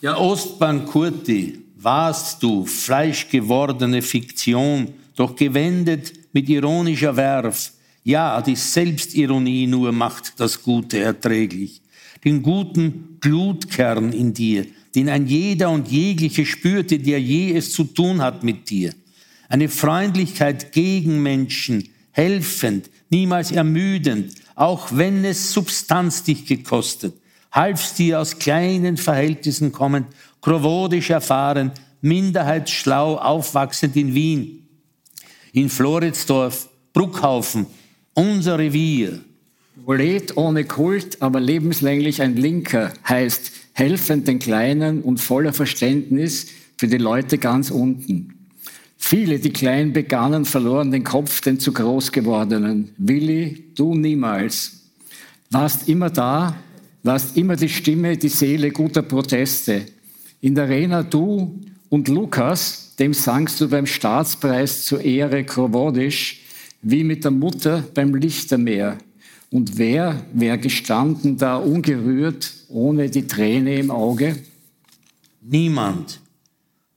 Speaker 6: Ja, Ostbahn Kurti, warst du, fleischgewordene Fiktion, doch gewendet mit ironischer Werf. Ja, die Selbstironie nur macht das Gute erträglich. Den guten Glutkern in dir, den ein jeder und jegliche spürte, der je es zu tun hat mit dir. Eine Freundlichkeit gegen Menschen, helfend, niemals ermüdend, auch wenn es Substanz dich gekostet, halfst dir aus kleinen Verhältnissen kommend krovodisch erfahren, minderheitsschlau aufwachsend in Wien, in Floridsdorf, Bruckhaufen, unser Revier.
Speaker 7: Prolet ohne Kult, aber lebenslänglich ein Linker, heißt helfend den Kleinen und voller Verständnis für die Leute ganz unten. Viele, die klein begannen, verloren den Kopf den zu groß gewordenen. Willi, du niemals. Warst immer da, warst immer die Stimme, die Seele guter Proteste. In der Arena du und Lukas, dem sangst du beim Staatspreis zur Ehre Krowodisch, wie mit der Mutter beim Lichtermeer. Und wer wäre gestanden da ungerührt, ohne die Träne im Auge?
Speaker 6: Niemand.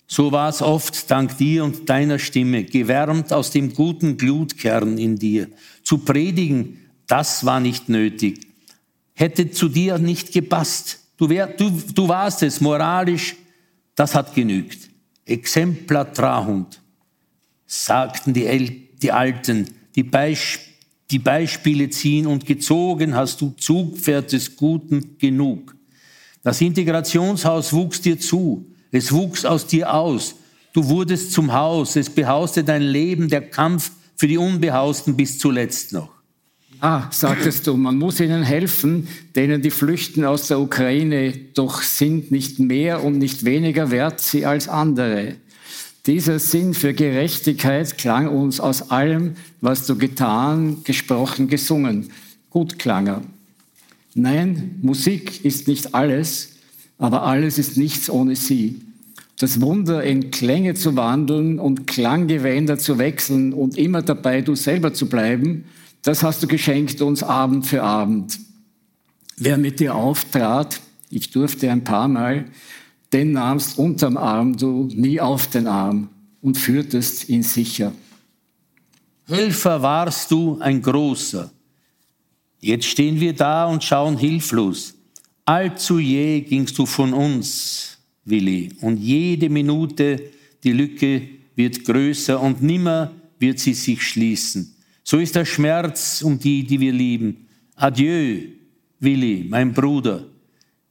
Speaker 6: So war es oft dank dir und deiner Stimme, gewärmt aus dem guten Glutkern in dir. Zu predigen, das war nicht nötig. Hätte zu dir nicht gepasst. Du, wär, du, du warst es moralisch, das hat genügt. Exemplar trahunt, sagten die, El die Alten, die, Beisp die Beispiele ziehen und gezogen hast du Zugpferd des Guten genug. Das Integrationshaus wuchs dir zu, es wuchs aus dir aus, du wurdest zum Haus, es behauste dein Leben, der Kampf für die Unbehausten bis zuletzt noch.
Speaker 7: Ah, sagtest du, man muss ihnen helfen, denen die flüchten aus der Ukraine, doch sind nicht mehr und nicht weniger wert sie als andere. Dieser Sinn für Gerechtigkeit klang uns aus allem, was du getan, gesprochen, gesungen. Gut klang er. Nein, Musik ist nicht alles, aber alles ist nichts ohne sie. Das Wunder in Klänge zu wandeln und Klanggewänder zu wechseln und immer dabei du selber zu bleiben, das hast du geschenkt uns Abend für Abend. Wer mit dir auftrat, ich durfte ein paar Mal, den nahmst unterm Arm du nie auf den Arm und führtest ihn sicher.
Speaker 6: Helfer warst du ein großer. Jetzt stehen wir da und schauen hilflos. Allzu je gingst du von uns, Willi, und jede Minute die Lücke wird größer und nimmer wird sie sich schließen. So ist der Schmerz um die, die wir lieben. Adieu, Willi, mein Bruder.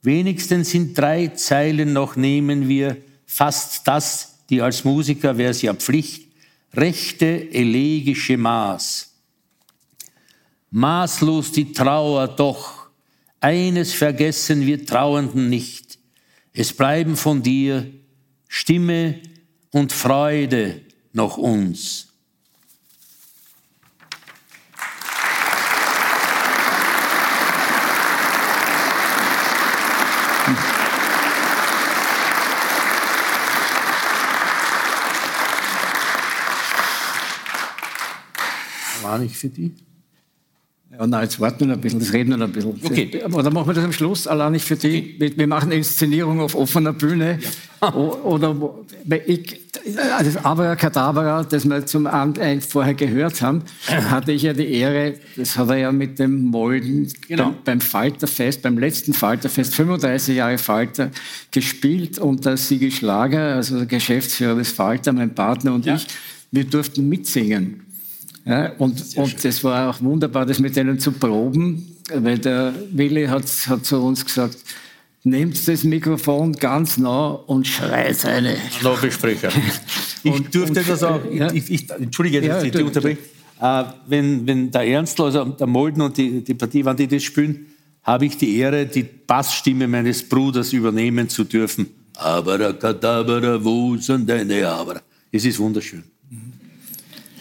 Speaker 6: Wenigstens in drei Zeilen noch nehmen wir fast das, die als Musiker wäre es ja Pflicht, rechte elegische Maß. Maßlos die Trauer, doch eines vergessen wir Trauernden nicht. Es bleiben von dir Stimme und Freude noch uns. War nicht für die?
Speaker 7: Ja, nein, jetzt warten wir noch ein bisschen, das reden wir noch ein bisschen.
Speaker 6: Okay.
Speaker 7: Oder machen wir das am Schluss, allein nicht für die. Wir, wir machen Inszenierung auf offener Bühne. Ja. (laughs) Oder ich, das Abracadabra, das wir zum Abend vorher gehört haben, hatte ich ja die Ehre, das hat er ja mit dem Molden genau. beim, beim Falterfest, beim letzten Falterfest, 35 Jahre Falter, gespielt und der Sigi Schlager, also der Geschäftsführer des Falter, mein Partner und ja. ich, wir durften mitsingen. Ja, und, und das war auch wunderbar, das mit denen zu proben, weil der Willi hat, hat zu uns gesagt, nehmt das Mikrofon ganz nah und schreit eine.
Speaker 6: Nachbesprecher. (laughs) Ich und, durfte und, das auch, ja. ich, ich, Entschuldige, ja, ich unterbreche. Äh, wenn, wenn der Ernst, also der Molden und die, die Partie, wann die das spielen, habe ich die Ehre, die Bassstimme meines Bruders übernehmen zu dürfen. Aber, kadabra, wo sind deine Aber? Es ist wunderschön.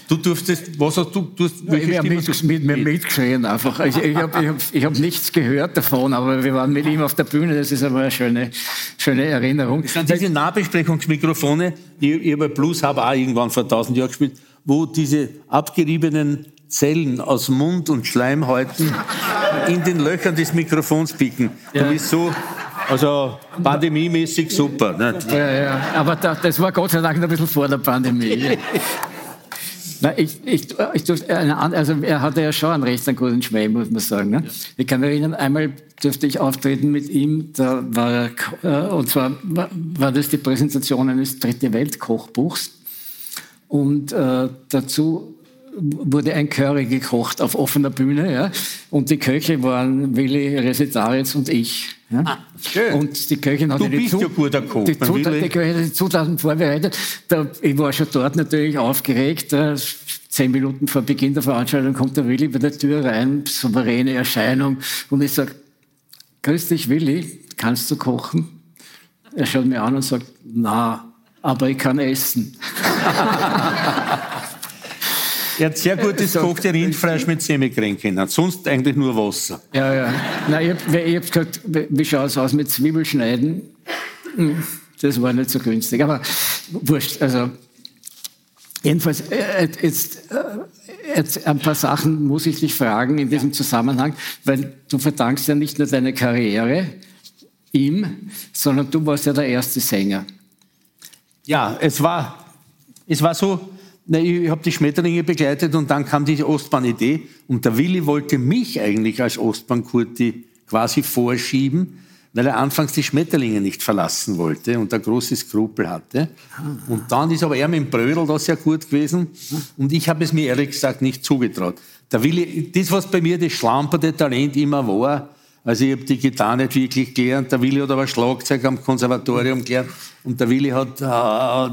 Speaker 6: Du durftest, was hast du, du hast,
Speaker 7: ja, ich habe mit, mit, mit, mitgeschrien einfach. Ich, ich habe ich hab, ich hab nichts gehört davon, aber wir waren mit ihm auf der Bühne, das ist aber eine schöne, schöne Erinnerung.
Speaker 6: Das sind diese Nahbesprechungsmikrofone, die ich bei Blues habe auch irgendwann vor tausend Jahren gespielt, wo diese abgeriebenen Zellen aus Mund und Schleimhäuten (laughs) in den Löchern des Mikrofons picken. Ja. Du bist so also pandemiemäßig super. Nicht?
Speaker 7: Ja, ja, aber das war Gott sei Dank ein bisschen vor der Pandemie. (laughs) Na, ich, ich, ich durfte, also er hatte ja schon einen recht einen guten Schmäh, muss man sagen. Ne? Ja. Ich kann mich erinnern, einmal durfte ich auftreten mit ihm, da war er, äh, und zwar war das die Präsentation eines Dritte Welt Kochbuchs und äh, dazu wurde ein Curry gekocht auf offener Bühne, ja. Und die Köche waren Willi Resetaritz und ich. Ja? Ah, schön. Und die Köchin hat
Speaker 6: du die, Zu ja guter Koch,
Speaker 7: die, Zutat, die Köchin die Zutaten vorbereitet. Da, ich war schon dort natürlich aufgeregt. Zehn Minuten vor Beginn der Veranstaltung kommt der Willi bei der Tür rein, souveräne Erscheinung. Und ich sage, grüß dich Willi, kannst du kochen? Er schaut mir an und sagt, na, aber ich kann essen. (laughs)
Speaker 6: Er hat sehr gutes so, gekochte Rindfleisch mit Semikrenken. Sonst eigentlich nur Wasser.
Speaker 7: Ja, ja. Nein, ich habe hab gesagt, wie schaut es aus mit Zwiebelschneiden? Hm, das war nicht so günstig. Aber wurscht. Also, jedenfalls, äh, äh, jetzt, äh, jetzt ein paar Sachen muss ich dich fragen in diesem Zusammenhang, weil du verdankst ja nicht nur deine Karriere ihm, sondern du warst ja der erste Sänger.
Speaker 6: Ja, es war, es war so, na, ich habe die Schmetterlinge begleitet und dann kam die Ostbahn-Idee und der Willi wollte mich eigentlich als Ostbahn-Kurti quasi vorschieben, weil er anfangs die Schmetterlinge nicht verlassen wollte und ein großes Skrupel hatte. Und dann ist aber er mit dem Brödel da sehr gut gewesen und ich habe es mir ehrlich gesagt nicht zugetraut. Der Willi, das, was bei mir das schlamperte Talent immer war, also ich habe die Gitarre nicht wirklich gelernt. Der Willi hat aber Schlagzeug am Konservatorium gelernt. Und der Willi hat äh,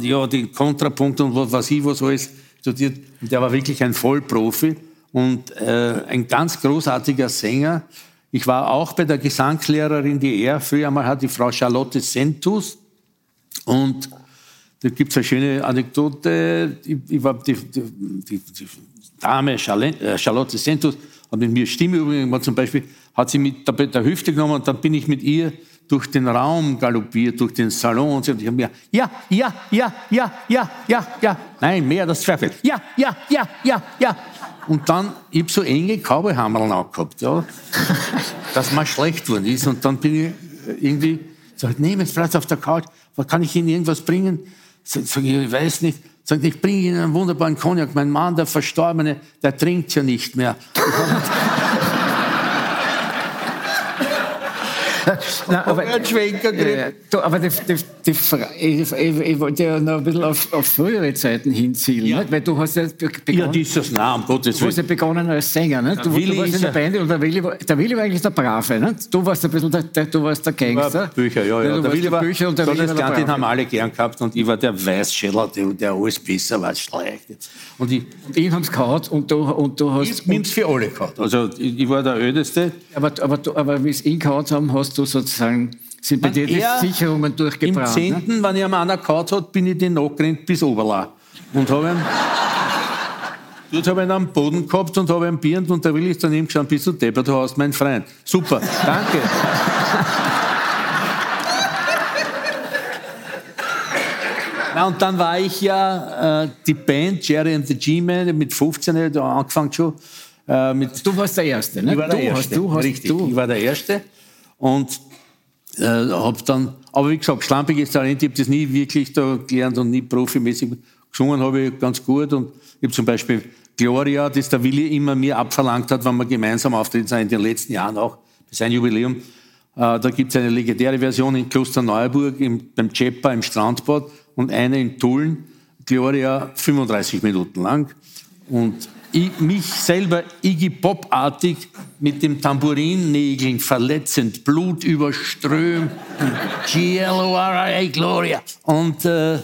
Speaker 6: ja, die Kontrapunkt und was weiß ich was alles studiert. Und der war wirklich ein Vollprofi. und äh, ein ganz großartiger Sänger. Ich war auch bei der Gesangslehrerin, die er früher einmal hat, die Frau Charlotte Sentus. Und da gibt es eine schöne Anekdote. Ich, ich war die, die, die, die Dame äh, Charlotte Sentus hat mit mir Stimmübungen gemacht. Zum Beispiel hat sie mit der, der Hüfte genommen und dann bin ich mit ihr durch den Raum galoppiert, durch den Salon und ich habe mir, ja, ja, ja, ja, ja, ja, ja, nein, mehr das Pferd. Ja, ja, ja, ja, ja. Und dann, ich habe so enge Cowboyhammerl gehabt, ja, dass mir schlecht worden ist. Und dann bin ich irgendwie, sag, nehmen jetzt Platz auf der Couch, kann ich Ihnen irgendwas bringen? Sag, sag ich, ich weiß nicht. Sag, ich bringe Ihnen einen wunderbaren Cognac. Mein Mann, der Verstorbene, der trinkt ja nicht mehr. (laughs) (laughs)
Speaker 7: Nein, aber, äh, du, aber die, die, die ich, ich, ich, wollte ja noch ein bisschen auf, auf frühere Zeiten hinzielen, ja. weil du hast ja
Speaker 6: begonnen, ja, dieses Namen, um Gottes
Speaker 7: Du hast ja begonnen als Sänger, ne? du, du warst in der Band und der Willi, der Willi war eigentlich der Brave, ne? du warst ein bisschen der, der, du warst der Gangster.
Speaker 6: War Bücher, ja, ja.
Speaker 7: der Willi war, Bücher und der Willi war
Speaker 6: der den haben alle gern gehabt und ich war der Weißscheller, der, der alles besser war, schlecht.
Speaker 7: Und, ich, und ihn haben sie gehabt und du, und du hast...
Speaker 6: Ich bin's für alle gehabt, also ich, ich war der Ödeste.
Speaker 7: Aber, aber, aber wie sie ihn gehabt haben, hast du sozusagen sind bei dir die Sicherungen durchgebracht?
Speaker 6: Im Zehnten, ne? wenn ich am einer gehauen hat, bin ich den nachgerannt bis Oberla. Und habe ihn, dort habe ich ihn am Boden gehabt und habe ihn Bier und da will ich daneben geschaut, bist du deppert, du hast mein Freund. Super, danke. Na, und dann war ich ja äh, die Band Jerry and the G-Man mit 15, da angefangen schon. Äh, mit
Speaker 7: du warst der Erste, ne?
Speaker 6: Ich war der du Erste, hast, du hast, richtig. Du. Ich war der Erste. Und äh, hab dann, aber wie gesagt, schlampiges Talent, ich habe das nie wirklich da gelernt und nie profimäßig gesungen habe ich ganz gut. Und ich habe zum Beispiel Gloria, das der Willi immer mir abverlangt hat, wenn wir gemeinsam auftreten sind, in den letzten Jahren auch, sein Jubiläum. Äh, da gibt es eine legendäre Version in Klosterneuburg, im, beim Chepper im Strandbad und eine in Tulln. Gloria 35 Minuten lang. Und ich, mich selber Iggy Pop-artig mit dem Tamburinnägeln verletzend, Blut überströmt. Gloria. Und äh,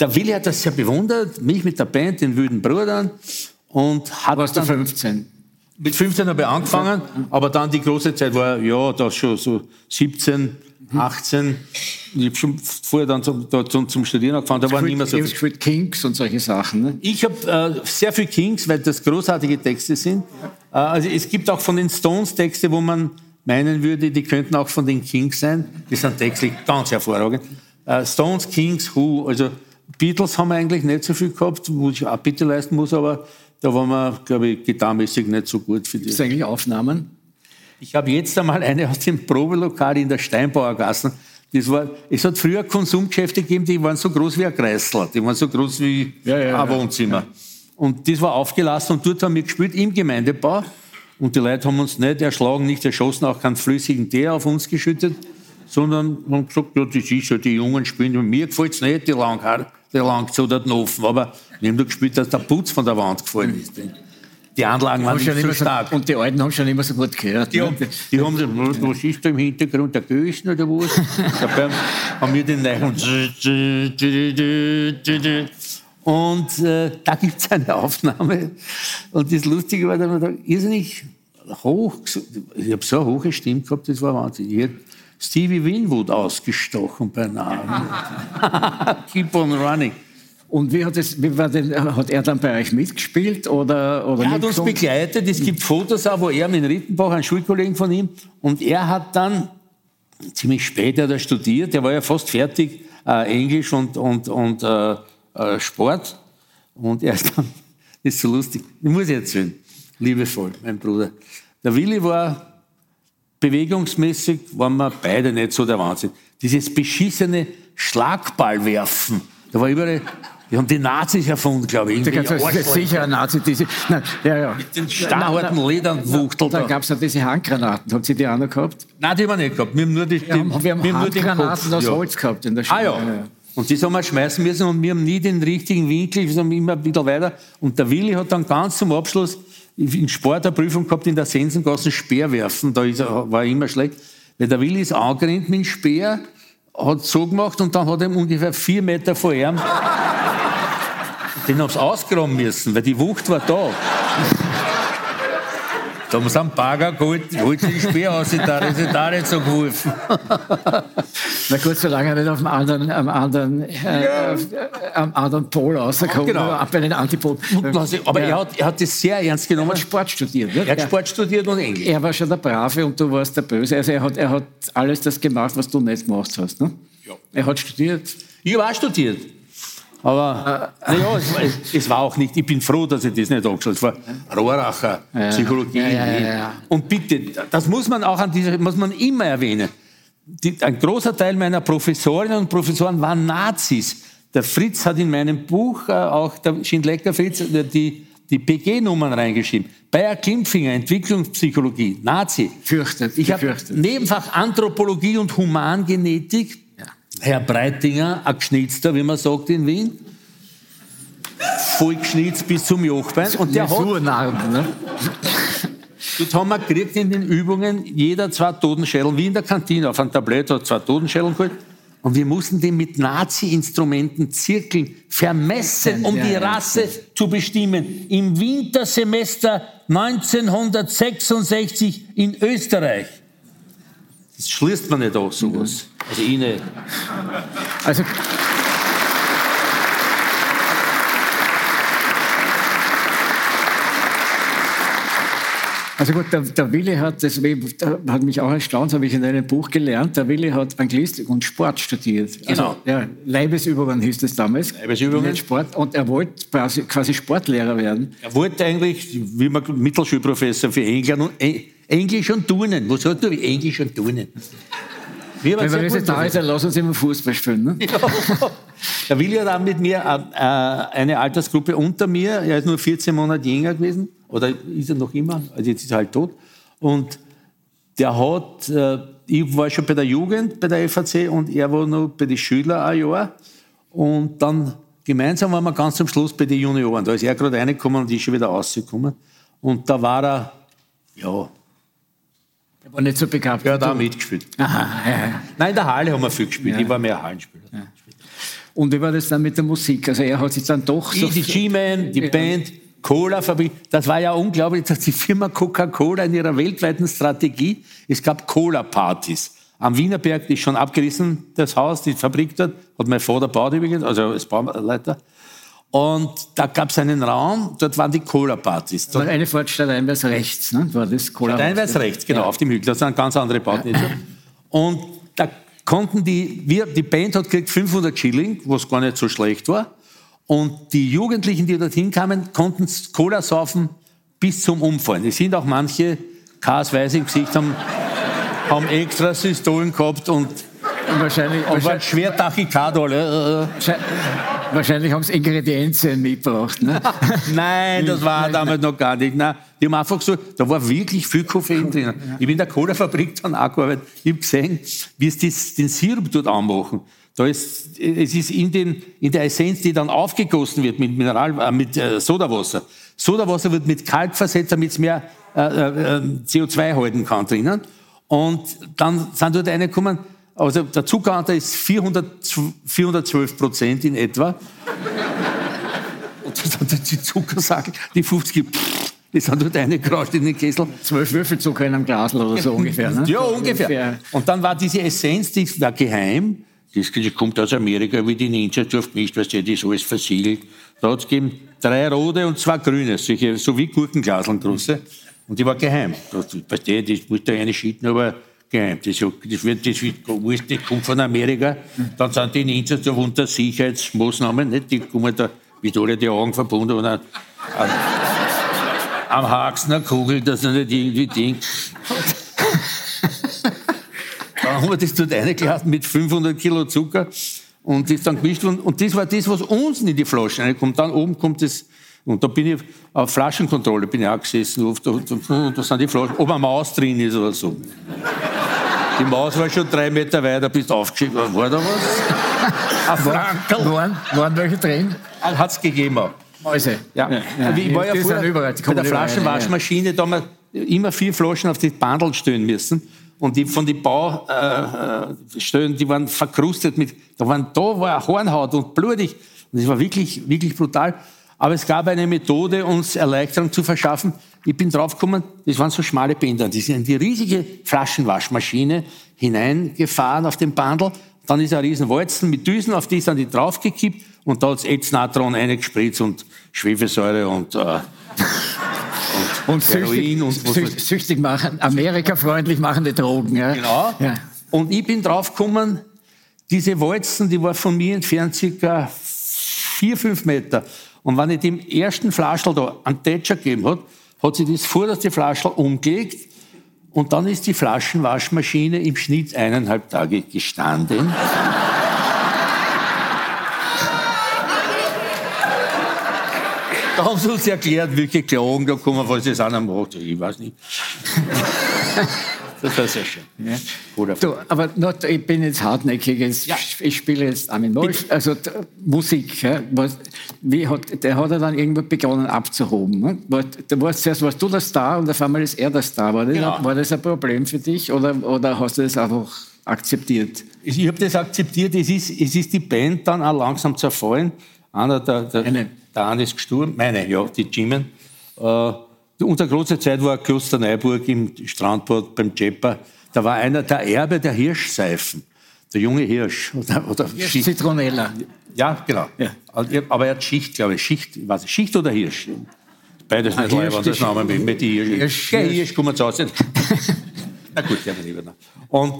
Speaker 6: der Willi hat das sehr bewundert, mich mit der Band, den Wüden Brudern. Und hat
Speaker 7: Warst du 15?
Speaker 6: Mit 15 habe ich angefangen, aber dann die große Zeit war, ja, das schon so 17, 18. Ich habe schon vorher dann zum, da, zum, zum Studieren angefangen, da waren nicht mehr so
Speaker 7: viel. gespielt Kings und solche Sachen, ne?
Speaker 6: Ich habe äh, sehr viel Kings, weil das großartige Texte sind. Äh, also es gibt auch von den Stones Texte, wo man meinen würde, die könnten auch von den Kings sein. Die sind textlich ganz hervorragend. Äh, Stones, Kings, Who, also Beatles haben wir eigentlich nicht so viel gehabt, wo ich auch bitte leisten muss, aber da waren wir, glaube ich, gitarmäßig nicht so gut für die.
Speaker 7: Gibt es eigentlich Aufnahmen?
Speaker 6: Ich habe jetzt einmal eine aus dem Probelokal in der Steinbauergassen. Das war, es hat früher Konsumgeschäfte gegeben, die waren so groß wie ein Kreisler, die waren so groß wie ja, ja, ein Wohnzimmer. Ja. Und das war aufgelassen und dort haben wir gespielt im Gemeindebau. Und die Leute haben uns nicht erschlagen, nicht erschossen, auch keinen flüssigen Tee auf uns geschüttet, sondern haben gesagt, ja, das ist ja die Jungen spielen. mir gefällt es nicht, die Langhaar, die Langzodert Offen. Aber wir haben da gespielt, dass der Putz von der Wand gefallen ist die Anlagen waren nicht so stark.
Speaker 7: und die Alten haben schon immer so gut gehört.
Speaker 6: Die, ne? haben, die haben gesagt, was ist da im Hintergrund, der Gößen oder was? (laughs) Dabei haben wir den neuen und äh, da gibt es eine Aufnahme. Und das Lustige war, dass man da irrsinnig hoch, ich habe so eine hohe Stimme gehabt, das war Wahnsinn. Ich hätte Stevie Winwood ausgestochen beinahe. (laughs) Keep on running.
Speaker 7: Und wie hat, es, wie denn, hat er dann bei euch mitgespielt? Oder, oder
Speaker 6: er hat uns begleitet. Es gibt Fotos auch, wo er mit Rittenbach, ein Schulkollegen von ihm, und er hat dann ziemlich spät hat er studiert. Er war ja fast fertig, äh, Englisch und, und, und äh, äh, Sport. Und er ist dann, (laughs) das ist so lustig, ich muss erzählen, liebevoll, mein Bruder. Der Willi war bewegungsmäßig, waren wir beide nicht so der Wahnsinn. Dieses beschissene Schlagballwerfen, da war überall die haben die Nazis erfunden, glaube ich.
Speaker 7: Das ist sicher ein Nazi. Diese, nein, ja, ja.
Speaker 6: Mit den steinharten Lederwuchtel.
Speaker 7: Da, da gab es ja diese Handgranaten. Hat sie die auch noch gehabt?
Speaker 6: Nein, die haben wir nicht gehabt. Wir haben nur die,
Speaker 7: wir haben, wir haben wir Handgranaten aus Holz gehabt in der
Speaker 6: Schule. Ah, ja. Und das haben wir schmeißen müssen und wir haben nie den richtigen Winkel, wir haben immer ein bisschen weiter. Und der Willi hat dann ganz zum Abschluss in Sport eine Prüfung gehabt in der Sensengasse Speer werfen. Da war er immer schlecht. Weil der Willi ist angerannt mit dem Speer, hat so gemacht und dann hat er ungefähr vier Meter vor ihm den haben sie ausgraben müssen, weil die Wucht war da. Da haben sie einen Bagger geholt, holt sich den Speer aus, da ist da nicht so geholfen.
Speaker 7: Na gut, solange er nicht auf dem anderen, am anderen, äh, ja. am anderen Pol rauskommt,
Speaker 6: genau.
Speaker 7: ab bei den Antipoden.
Speaker 6: Aber ja. er, hat, er hat das sehr ernst genommen. Er
Speaker 7: hat Sport studiert. Ne?
Speaker 6: Er hat Sport studiert und Englisch.
Speaker 7: Er war schon der Brave und du warst der Böse. Also er hat, er hat alles das gemacht, was du nicht gemacht hast. Ne? Ja. Er hat studiert.
Speaker 6: Ich habe auch studiert. Aber äh, naja, es, es, war auch nicht, ich bin froh, dass ich das nicht angeschaut habe. Es war Rohracher, ja. Psychologie. Ja, ja, und bitte, das muss man auch an dieser, muss man immer erwähnen. Die, ein großer Teil meiner Professorinnen und Professoren waren Nazis. Der Fritz hat in meinem Buch, äh, auch der Schindlecker Fritz, äh, die, die PG-Nummern reingeschrieben. Bayer Klimpfinger, Entwicklungspsychologie, Nazi.
Speaker 7: Fürchtet,
Speaker 6: ich habe Nebenfach Anthropologie und Humangenetik Herr Breitinger, ein Geschnitzter, wie man sagt in Wien, voll geschnitzt bis zum Jochbein. Und der hat... Ne? Dort haben wir gekriegt in den Übungen, jeder zwei Totenschädel, wie in der Kantine, auf einem Tablett hat zwei Totenschädel geholt. Und wir mussten den mit Nazi-Instrumenten Zirkeln vermessen, um die Rasse zu bestimmen. Im Wintersemester 1966 in Österreich. Das schließt man nicht aus, sowas. Also ich nicht.
Speaker 7: Also Also gut, der, der Willi hat, das hat mich auch erstaunt, das habe ich in einem Buch gelernt, der Willi hat Anglistik und Sport studiert.
Speaker 6: Also,
Speaker 7: genau. ja, Leibesübungen hieß das damals.
Speaker 6: Leibesübungen.
Speaker 7: Sport, und er wollte quasi, quasi Sportlehrer werden.
Speaker 6: Er wollte eigentlich, wie man Mittelschulprofessor für Englisch und, Englisch und Turnen. Was hat wie Englisch und Turnen?
Speaker 7: Wir Wenn wir jetzt da ist, dann lass uns immer Fußball spielen. Ne?
Speaker 6: Ja. Der Willi hat auch mit mir äh, eine Altersgruppe unter mir. Er ist nur 14 Monate jünger gewesen. Oder ist er noch immer? Also jetzt ist er halt tot. Und der hat, äh, ich war schon bei der Jugend, bei der FAC, und er war noch bei den Schülern ein Jahr. Und dann gemeinsam waren wir ganz zum Schluss bei den Junioren. Da ist er gerade reingekommen und ich schon wieder rausgekommen. Und da war er, ja,
Speaker 7: er war nicht so begabt.
Speaker 6: Er hat auch mitgespielt. Aha, ja, ja. Nein, in der Halle haben wir viel gespielt. Ja. Ich war mehr Hallenspieler. Ja.
Speaker 7: Und wie war das dann mit der Musik? Also er hat sich dann doch
Speaker 6: so... Die G-Man, die Band, Cola-Fabrik. Das war ja unglaublich, dass die Firma Coca-Cola in ihrer weltweiten Strategie, es gab Cola-Partys. Am Wienerberg ist schon abgerissen, das Haus, die Fabrik dort, hat mein Vater baut übrigens, also als Bauleiter. Und da gab es einen Raum, dort waren die Cola-Partys.
Speaker 7: Dort eine Fahrt stadteinwärts rechts, ne? war das
Speaker 6: Cola Stadteinwärts rechts, genau, ja. auf dem Hügel. Das sind ganz andere Bauten. Ja. Und da konnten die, wir, die Band hat gekriegt 500 Schilling, was gar nicht so schlecht war. Und die Jugendlichen, die dorthin kamen, konnten Cola saufen bis zum Umfallen. Es sind auch manche Kars weiß im Gesicht, haben, (laughs) haben extra Systolen gehabt und, und wahrscheinlich, und waren schwer Tachykard alle.
Speaker 7: Wahrscheinlich haben sie Ingredienzien mitgebracht. Ne? (laughs)
Speaker 6: Nein, das war damals noch gar nicht. Nein, die haben einfach so, da war wirklich viel Koffein drin. Ich bin in der Cola-Fabrik dann auch gearbeitet. Ich habe gesehen, wie sie den Sirup dort anmachen. Da ist, es ist in, den, in der Essenz, die dann aufgegossen wird mit Mineral, äh, mit äh, Sodawasser. Sodawasser wird mit Kalk versetzt, damit es mehr äh, äh, CO2 halten kann drinnen. Und dann sind dort reingekommen, also der Zuckeranteil ist 400, 412 Prozent in etwa. Und dann die Zuckersackel, die 50, pff, die sind dort reingerauscht in den Kessel.
Speaker 7: Zwölf Würfel Zucker in einem Glas oder so ungefähr, ne?
Speaker 6: Ja, ungefähr. Und dann war diese Essenz, die war geheim. Das, kommt aus Amerika, wie die Ninja durchgemischt, was die das alles versiegelt. Da hat es gegeben drei rote und zwei grüne, solche, so wie Gurkenglaseln große. Und die war geheim. Das, weißt du, das musste eine schieten, aber geheim. Das, das, wird, das, wird, das kommt von Amerika. Dann sind die Ninjas da unter Sicherheitsmaßnahmen, nicht? die kommen da mit alle die Augen verbunden und an, am Haxen eine Kugel, dass er nicht irgendwie denkt. dann haben wir das dort reingelassen mit 500 Kilo Zucker und das dann gemischt worden. Und das war das, was unten in die Flaschen reinkommt. Dann oben kommt das und da bin ich auf Flaschenkontrolle bin ich auch gesessen. Da, da, da sind die Flaschen, ob eine Maus drin ist oder so. Die Maus war schon drei Meter weiter, bist aufgeschickt. War da was? (laughs)
Speaker 7: Ein Frankel. Waren, waren welche drin?
Speaker 6: Hat es gegeben auch.
Speaker 7: Mäuse.
Speaker 6: Ja. ja, ja. Ich war ja vorher überall, bei der Flaschenwaschmaschine, da haben wir immer vier Flaschen auf die Bandel stellen müssen. Und die, von den Baustellen, äh, die waren verkrustet mit, da, waren, da war Hornhaut und blutig. Und das war wirklich, wirklich brutal. Aber es gab eine Methode, uns Erleichterung zu verschaffen. ich bin draufgekommen, das waren so schmale Bänder, die sind in die riesige Flaschenwaschmaschine hineingefahren auf den Bandel. Dann ist ein riesen Walzen mit Düsen, auf die sind die draufgekippt und da hat's Etznatron eingespritzt und Schwefelsäure und, äh, (laughs)
Speaker 7: Und süchtig,
Speaker 6: Heroin und
Speaker 7: süchtig, süchtig machen, Amerika-freundlich machende Drogen. Ja.
Speaker 6: Genau.
Speaker 7: Ja.
Speaker 6: Und ich bin draufgekommen, diese Walzen, die war von mir entfernt circa vier, fünf Meter. Und wenn ich dem ersten Flaschel da einen Tätscher gegeben hat, hat sie das vorderste Flaschel umgelegt und dann ist die Flaschenwaschmaschine im Schnitt eineinhalb Tage gestanden. Da haben sie uns erklärt, welche Klagen da kommen, was das einer macht. Ich weiß nicht. Das war sehr schön.
Speaker 7: Ja. Du, aber noch, ich bin jetzt hartnäckig. Jetzt,
Speaker 6: Ja.
Speaker 7: Ich spiele jetzt Armin Wolf. Also Musik. Ja, was, wie hat, der hat er dann irgendwann begonnen abzuhoben. Ne? War, da warst, zuerst warst du der Star und auf einmal ist er der Star. War das,
Speaker 6: Genau.
Speaker 7: war das ein Problem für dich oder, oder hast du das einfach akzeptiert?
Speaker 6: Ich, ich habe das akzeptiert. Es ist, es ist die Band dann auch langsam zerfallen. Einer, der, der,
Speaker 7: Eine.
Speaker 6: der eine ist gestorben. Meine, ja, die Jimen. Äh, unter großer Zeit war Klosterneuburg im Strandbad beim Jepper. Da war einer der Erbe der Hirschseifen. Der junge Hirsch. Oder, oder Schicht.
Speaker 7: Zitronella.
Speaker 6: Ja, genau.
Speaker 7: Ja.
Speaker 6: Aber er hat Schicht, glaube ich. Schicht, nicht, Schicht oder Hirsch? Beides nicht
Speaker 7: Hirsch,
Speaker 6: das Name mit, mit Hirsch.
Speaker 7: Hirsch, Hirsch.
Speaker 6: Hirsch kommen zu Hause. (laughs) Na gut, der lieber noch. Und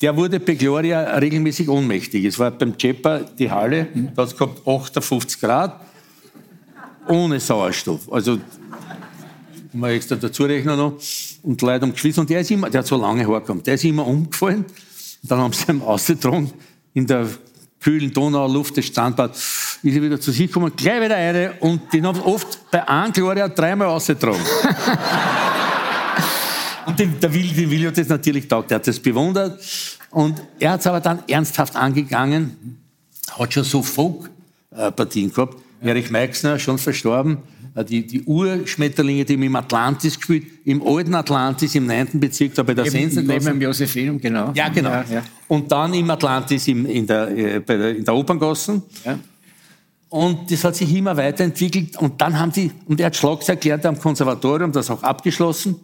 Speaker 6: der wurde bei Gloria regelmäßig ohnmächtig. Es war beim Jepper die Halle, da hat es gehabt 58 Grad, ohne Sauerstoff. Also, mal extra dazu rechnen noch. Und die Leute haben geschwitzt. Und der ist immer, der hat so lange Haare gehabt, der ist immer umgefallen. Und dann haben sie ihn (laughs) ausgetragen in der kühlen Donauluft des Standbads. Ist er wieder zu sich gekommen, gleich wieder eine. Und den haben sie oft bei einem Gloria dreimal ausgetragen. (laughs) Und den, der Willi, den Willi hat das natürlich taugt, der hat das bewundert. Und er hat es aber dann ernsthaft angegangen, hat schon so Folk-Partien gehabt. Erich Meixner, schon verstorben, äh, die, die Urschmetterlinge, die haben im Atlantis gespielt, im alten Atlantis, im 9. Bezirk, da bei der
Speaker 7: Neben, neben dem Josephinum, genau.
Speaker 6: Ja, genau.
Speaker 7: Ja, ja.
Speaker 6: Und dann im Atlantis im, in, der, äh, bei der, in der Operngassen.
Speaker 7: Ja.
Speaker 6: Und das hat sich immer weiterentwickelt. Und dann haben die, und er hat Schlagzeug gelernt am Konservatorium, das auch abgeschlossen.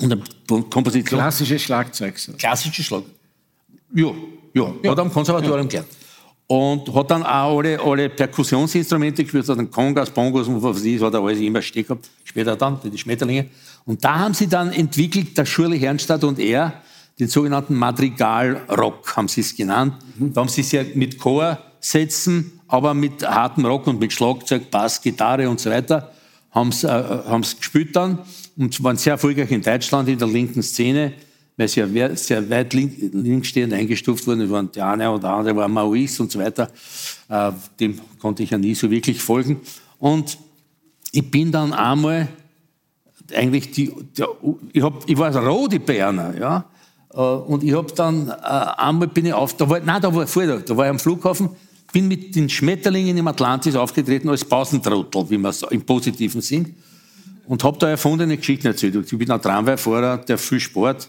Speaker 6: Und am Komposition.
Speaker 7: Klassisches Schlagzeug. So.
Speaker 6: Klassische Schlag. Ja, ja, hat am Konservatorium gelernt. Und hat dann auch alle, alle Perkussionsinstrumente gespielt, dann Kongas, Bongos und was weiß ich, hat er alles immer stehen gehabt. Später dann, die Schmetterlinge. Und da haben sie dann entwickelt, der Schurli Hernstadt und er, den sogenannten Madrigal-Rock, haben sie es genannt. Da haben sie es ja mit Chorsätzen, aber mit hartem Rock und mit Schlagzeug, Bass, Gitarre und so weiter, haben sie äh, haben's gespielt dann und waren sehr erfolgreich in Deutschland in der linken Szene, weil sie ja sehr weit link, linksstehend eingestuft wurden. Es waren der eine und der andere war Maoist und so weiter. Äh, dem konnte ich ja nie so wirklich folgen. Und ich bin dann einmal eigentlich die, der, ich, hab, ich war Rodi Berner, ja. Äh, Und ich habe dann äh, einmal bin ich auf, da war, nein, da war vorher, da war ich am Flughafen, bin mit den Schmetterlingen im Atlantis aufgetreten als Pausentrottel, wie man so im positiven Sinn. Und habe da erfundene Geschichten erzählt. Ich bin ein Tramwayfahrer, der viel Sport.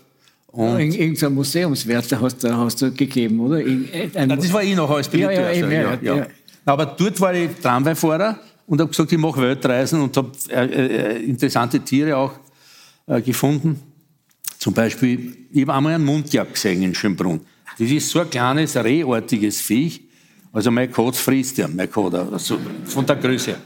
Speaker 6: Und
Speaker 7: In, irgendein Museumswert hast hast du gegeben, oder? In, ein,
Speaker 6: das war ich noch als
Speaker 7: Ja, ja,
Speaker 6: Spediteur.
Speaker 7: eben, ja, ja, ja.
Speaker 6: Aber dort war ich Tramwayfahrer und habe gesagt, ich mache Weltreisen und habe äh, äh, interessante Tiere auch äh, gefunden. Zum Beispiel, ich habe einmal einen Mundjagd gesehen in Schönbrunn. Das ist so ein kleines, rehartiges Viech. Also mein Katz frisst ja, mein Kater, also von der Größe. her.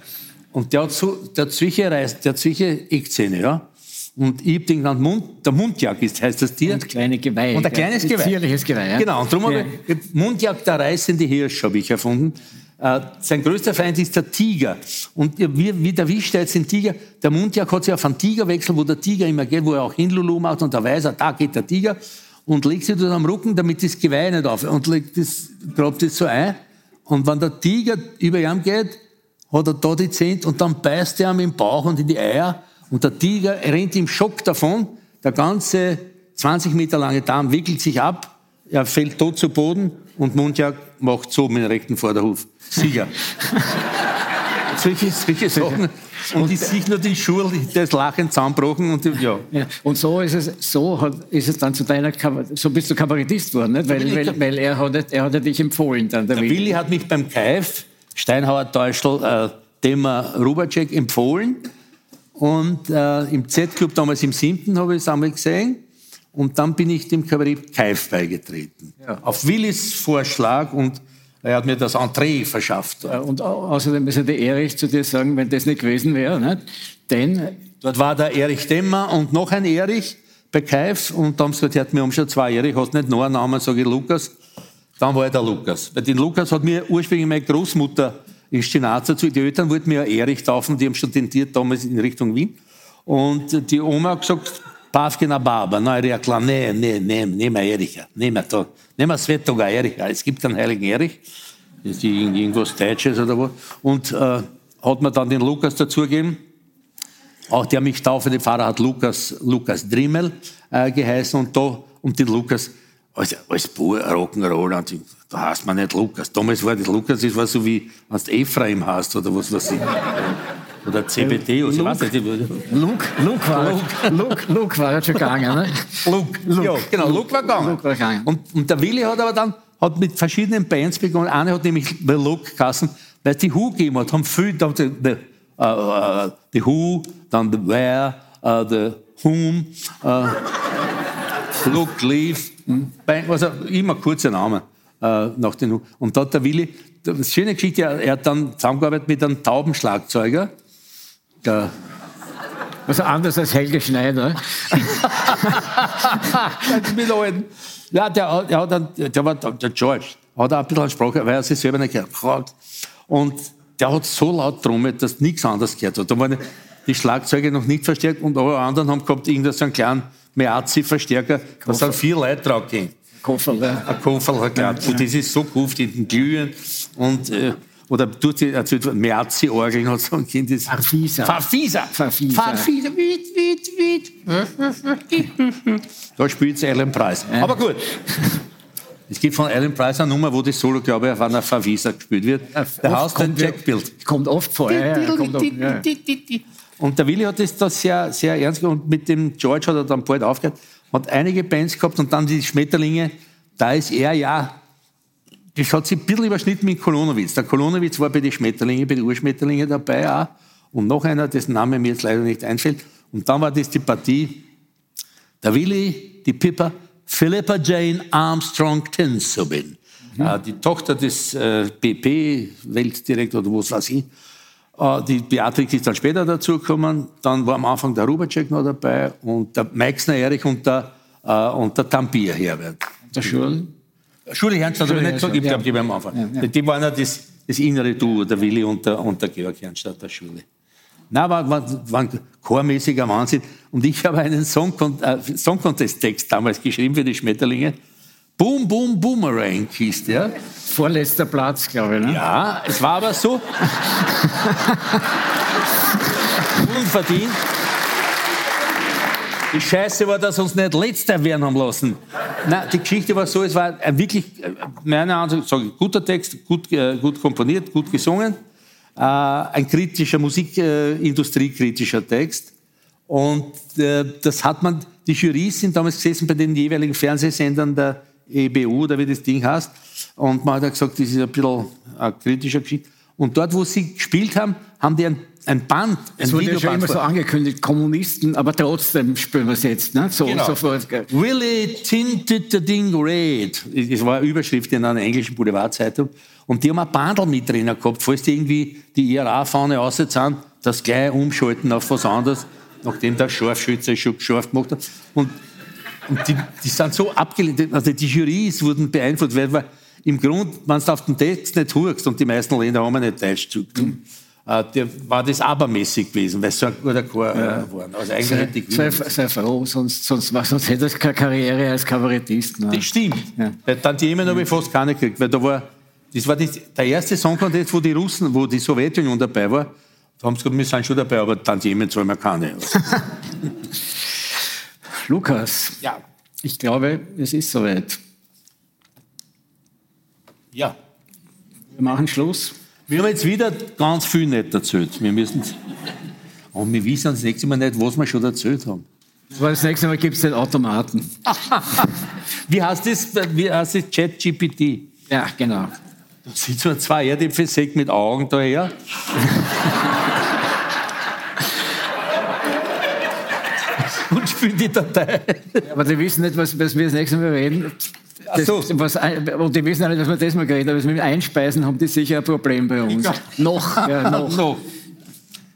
Speaker 6: Und der hat so, der hat solche, Reiß, der hat solche Eckzähne, ja. Und ich habe den genannt Mund, der Mundjagd ist, heißt das Tier.
Speaker 7: und kleine Geweih.
Speaker 6: Und ein kleines
Speaker 7: Ein
Speaker 6: Geweih.
Speaker 7: Zierliches Geweih. Ja.
Speaker 6: Genau, und darum
Speaker 7: Ja.
Speaker 6: habe ich Mundjagd der reißende Hirsch habe ich erfunden. Äh, sein größter Feind ist der Tiger. Und wie, wie der Wisch, jetzt den Tiger, der Mundjagd hat sich auf einen Tiger wechselt, wo der Tiger immer geht, wo er auch Hinlulu macht und da weiß er, da geht der Tiger und legt sich das am Rücken, damit das Geweih nicht auf und legt das, grabt das so ein. Und wenn der Tiger über ihm geht, hat er da die Zähne und dann beißt er ihm im Bauch und in die Eier und der Tiger rennt im Schock davon. Der ganze 20 Meter lange Darm wickelt sich ab, er fällt tot zu Boden und Mundjak macht so mit dem rechten Vorderhuf. Sieger. (laughs) solche, solche Sachen. Und ich sehe nur die Schuhe, der ist lachend zusammengebrochen und ja.
Speaker 7: Ja. Und so ist es, so hat, ist es dann zu deiner, so bist du Kabarettist geworden, nicht? Weil, weil, weil er hat, er hat dich empfohlen dann. Der
Speaker 6: Der
Speaker 7: Willi.
Speaker 6: Willi hat mich beim Kaif, Steinhauer Teuschel, äh, Thema Rubacek empfohlen. Und äh, im Z-Club damals im siebten habe ich es einmal gesehen. Und dann bin ich dem Kabarett Keif beigetreten. Ja. Auf Willis Vorschlag und er hat mir das Entree verschafft.
Speaker 7: Und außerdem ist ja der Erich zu dir sagen, wenn das nicht gewesen wäre, nicht? denn...
Speaker 6: Dort war der Erich Demmer und noch ein Erich bei Keif und da haben sie gesagt, wir haben schon zwei Erich, hast nicht noch einen Namen, sage ich Lukas. Dann war ich der Lukas. Weil den Lukas hat mir ursprünglich meine Großmutter in Stinaz dazu, die Eltern wollten mir Erich taufen, die haben schon tentiert damals in Richtung Wien. Und die Oma hat gesagt, Pavke na Baba. Na, je rekla, ne, ne, ne, nema Ericha, nema to, nema svetoga Ericha. Es gibt keinen heiligen Erich, das ist irgendwas Deutsches oder was. Und äh, hat mir dann den Lukas dazugegeben. Auch der mich taufende Pfarrer hat Lukas, Lukas Drimmel äh, geheißen und da, und den Lukas, als, als Bauer Rock'n'Roll, da heißt man nicht Lukas. Damals war das Lukas, das war so wie, wenn du Ephraim hast oder was weiß ich. Oder CBD, oder
Speaker 7: was weiß ich. Luke, Luke, war, Luke, Luke war schon gegangen, ne?
Speaker 6: Luke, Luke. Ja, genau, Luke war gegangen. Luke war gegangen. Und, und der Willi hat aber dann hat mit verschiedenen Bands begonnen. Eine hat nämlich The Look geheißen, weil es die Who gegeben hat. Haben viel, da the, the, uh, uh, the Who, dann The Where, uh, The Whom, uh, Look, Leave, Band, also immer kurze Namen uh, nach den. Und da hat der Willi, das schöne Geschichte, er, hat dann zusammengearbeitet mit einem Taubenschlagzeuger, der
Speaker 7: also anders als Helge Schneider.
Speaker 6: ja, der, der, hat dann, der war der George, hat auch ein bisschen Sprache, weil er sich selber nicht gehört Und der hat so laut trommelt, dass nichts anderes gehört hat. Da waren die Schlagzeuge noch nicht verstärkt und alle anderen haben gehabt irgendeinen so einen kleinen Meazzi-Verstärker, da sind vier Leute drauf gehen.
Speaker 7: Koffer, ja.
Speaker 6: Ein Koffer, klar. Ja, ja. Das ist so gut in den Glühen und... Äh, oder tut sie erzählt, Merzi-Orgeln hat so ein Kind. Das
Speaker 7: Farfisa.
Speaker 6: Farfisa.
Speaker 7: Farfisa.
Speaker 6: Farfisa. Wied, wied, wied. Da spielt sie Alan Price. Ja. Aber gut. Es gibt von Alan Price eine Nummer, wo das Solo, glaube ich, auf einer Farfisa gespielt wird. Ja, der Haus der Jack-Bild.
Speaker 7: Kommt oft vor. Ja, kommt oft,
Speaker 6: und der Willi hat das da sehr, sehr ernst genommen. Und mit dem George hat er dann bald aufgehört. Hat einige Bands gehabt und dann die Schmetterlinge. Da ist er ja das hat sich ein bisschen überschnitten mit Kolonowitz. Der Kolonowitz war bei den Schmetterlingen, bei den Urschmetterlingen dabei auch. Und noch einer, dessen Name mir jetzt leider nicht einfällt. Und dann war das die Partie, der Willi, die Pippa, Philippa Jane Armstrong Tinsobin. Mhm. Äh, die Tochter des äh, BP-Weltdirektors oder was weiß ich. Äh, die Beatrix ist dann später dazugekommen. Dann war am Anfang der Rubacek noch dabei und der Meixner Erich und der, äh, und der Tampier Herbert.
Speaker 7: Der Schul?
Speaker 6: Schule Ernst hat aber nicht gesagt, ich glaube, die waren am Anfang. Ja, ja. Die waren ja das, das innere Duo, der Willi und der, und der Georg Ernst der Schule. Nein, war, war, war ein chormäßiger Wahnsinn. Und ich habe einen Song, äh, Song Contest Text damals geschrieben für die Schmetterlinge. Boom, boom, boomerang hieß der.
Speaker 7: Vorletzter Platz, glaube ich. Ne?
Speaker 6: Ja, es war aber so. Unverdient. Die Scheiße war, dass uns nicht letzter werden haben lassen. Nein, die Geschichte war so, es war ein wirklich, äh, meiner Ansicht nach, guter Text, gut, äh, gut komponiert, gut gesungen, äh, ein kritischer, musikindustriekritischer Text. Und das hat man, die Jurys sind damals gesessen bei den jeweiligen Fernsehsendern der EBU, oder wie das Ding heißt. Und man hat gesagt, das ist ein bisschen eine kritische Geschichte. Und dort, wo sie gespielt haben, haben die ein ein Band, ein
Speaker 7: Es wurde ja schon immer so angekündigt, Kommunisten, aber trotzdem spüren wir es jetzt. Ne? So,
Speaker 6: genau. sofort. Willie tinted the Ding red. Das war eine Überschrift in einer englischen Boulevardzeitung. Und die haben ein Bandel mit drin gehabt, falls die irgendwie die IRA-Fahne aussetzen, das gleich umschalten auf was anderes, nachdem der Scharfschütze schon scharf gemacht hat. Und, und die, die sind so abgelehnt, also die Jurys wurden beeinflusst, weil im Grunde, wenn du auf den Text nicht hurkst, und die meisten Länder haben nicht Deutsch zu tun, äh, der war das abermäßig gewesen, weil es so ein guter Chor ja. war. Also eigentlich sei,
Speaker 7: sei, sei froh, sonst, sonst, sonst hätte er keine Karriere als Kabarettist.
Speaker 6: Ne? Das stimmt. Ja. Bei Tantiemen habe ich fast keine gekriegt, weil da war, das war das, der erste Song Contest, wo die Russen, wo die Sowjetunion dabei war. Da haben sie gesagt, wir sind schon dabei, aber Tantiemen zahlen wir keine. (laughs)
Speaker 7: Lukas,
Speaker 6: ja.
Speaker 7: ich glaube, es ist soweit.
Speaker 6: Ja.
Speaker 7: Wir machen Schluss.
Speaker 6: Wir haben jetzt wieder ganz viel nicht erzählt. Wir müssen und wir wissen das nächste Mal nicht, was wir schon erzählt haben.
Speaker 7: Weil das nächste Mal gibt es den Automaten. (laughs)
Speaker 6: wie heißt das? Wie heißt das? ChatGPT?
Speaker 7: Ja, genau.
Speaker 6: Da sieht so ein zwei Erdäpfelsäck mit Augen daher. (laughs) und spielen die Datei.
Speaker 7: Aber die wissen nicht, was, was wir das nächste Mal reden. Das,
Speaker 6: so.
Speaker 7: was, und die wissen auch nicht, was wir das mal geredet haben. Aber mit dem Einspeisen haben die sicher ein Problem bei uns. Noch. Ja, noch. (laughs)
Speaker 6: noch.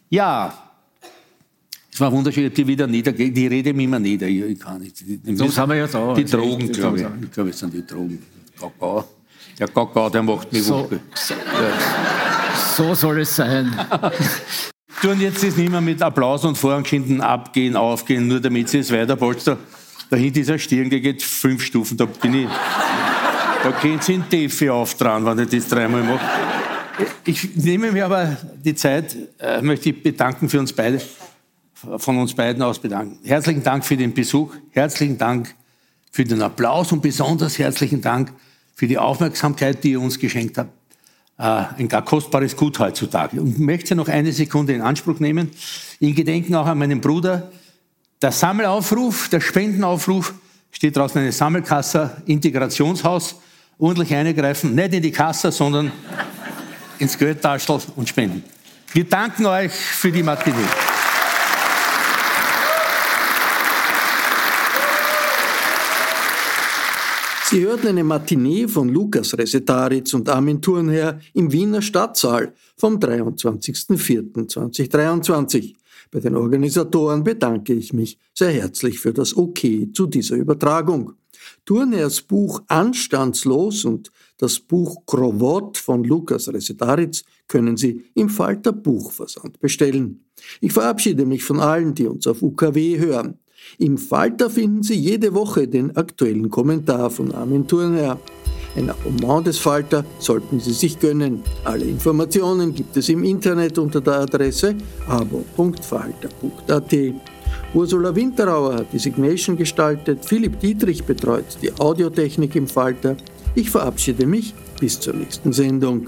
Speaker 6: Ja. Es war wunderschön, ich habe die wieder niedergelegt. Die rede mir immer nieder. Ich, ich kann nicht. Die,
Speaker 7: So sind wir ja da.
Speaker 6: Die
Speaker 7: Also,
Speaker 6: Drogen,
Speaker 7: ich-
Speaker 6: glaube ich. Ich glaube, es sind die Drogen. Kakao. Der Kakao, der macht mich
Speaker 7: So, so, so soll es sein. (laughs)
Speaker 6: tun jetzt das nicht mehr mit Applaus und Vorangschinden abgehen, aufgehen, nur damit sie es weiterpolstern. Dahinter ist ein Stirn, der geht fünf Stufen, da bin ich. Da können Sie einen Defi auftragen, wenn ich das dreimal mache. Ich nehme mir aber die Zeit, äh, möchte ich bedanken für uns beide, von uns beiden aus bedanken. Herzlichen Dank für den Besuch, herzlichen Dank für den Applaus und besonders herzlichen Dank für die Aufmerksamkeit, die ihr uns geschenkt habt ein gar kostbares Gut heutzutage. Und möchte noch eine Sekunde in Anspruch nehmen, in Gedenken auch an meinen Bruder. Der Sammelaufruf, der Spendenaufruf steht draußen eine Sammelkasse, Integrationshaus, ordentlich eingreifen, nicht in die Kasse, sondern ins Geldtaschel und spenden. Wir danken euch für die Matinee.
Speaker 5: Sie hörten eine Matinee von Lukas Resetaritz und Armin Thurnherr im Wiener Stadtsaal vom 23.04.2023. Bei den Organisatoren bedanke ich mich sehr herzlich für das OK zu dieser Übertragung. Thurnherrs Buch Anstandslos und das Buch Krovot von Lukas Resetaritz können Sie im Falter Buchversand bestellen. Ich verabschiede mich von allen, die uns auf UKW hören. Im Falter finden Sie jede Woche den aktuellen Kommentar von Armin Thurnherr. Ein Abonnement des Falter sollten Sie sich gönnen. Alle Informationen gibt es im Internet unter der Adresse abo.falter.at. Ursula Winterauer hat die Signation gestaltet, Philipp Dietrich betreut die Audiotechnik im Falter. Ich verabschiede mich bis zur nächsten Sendung.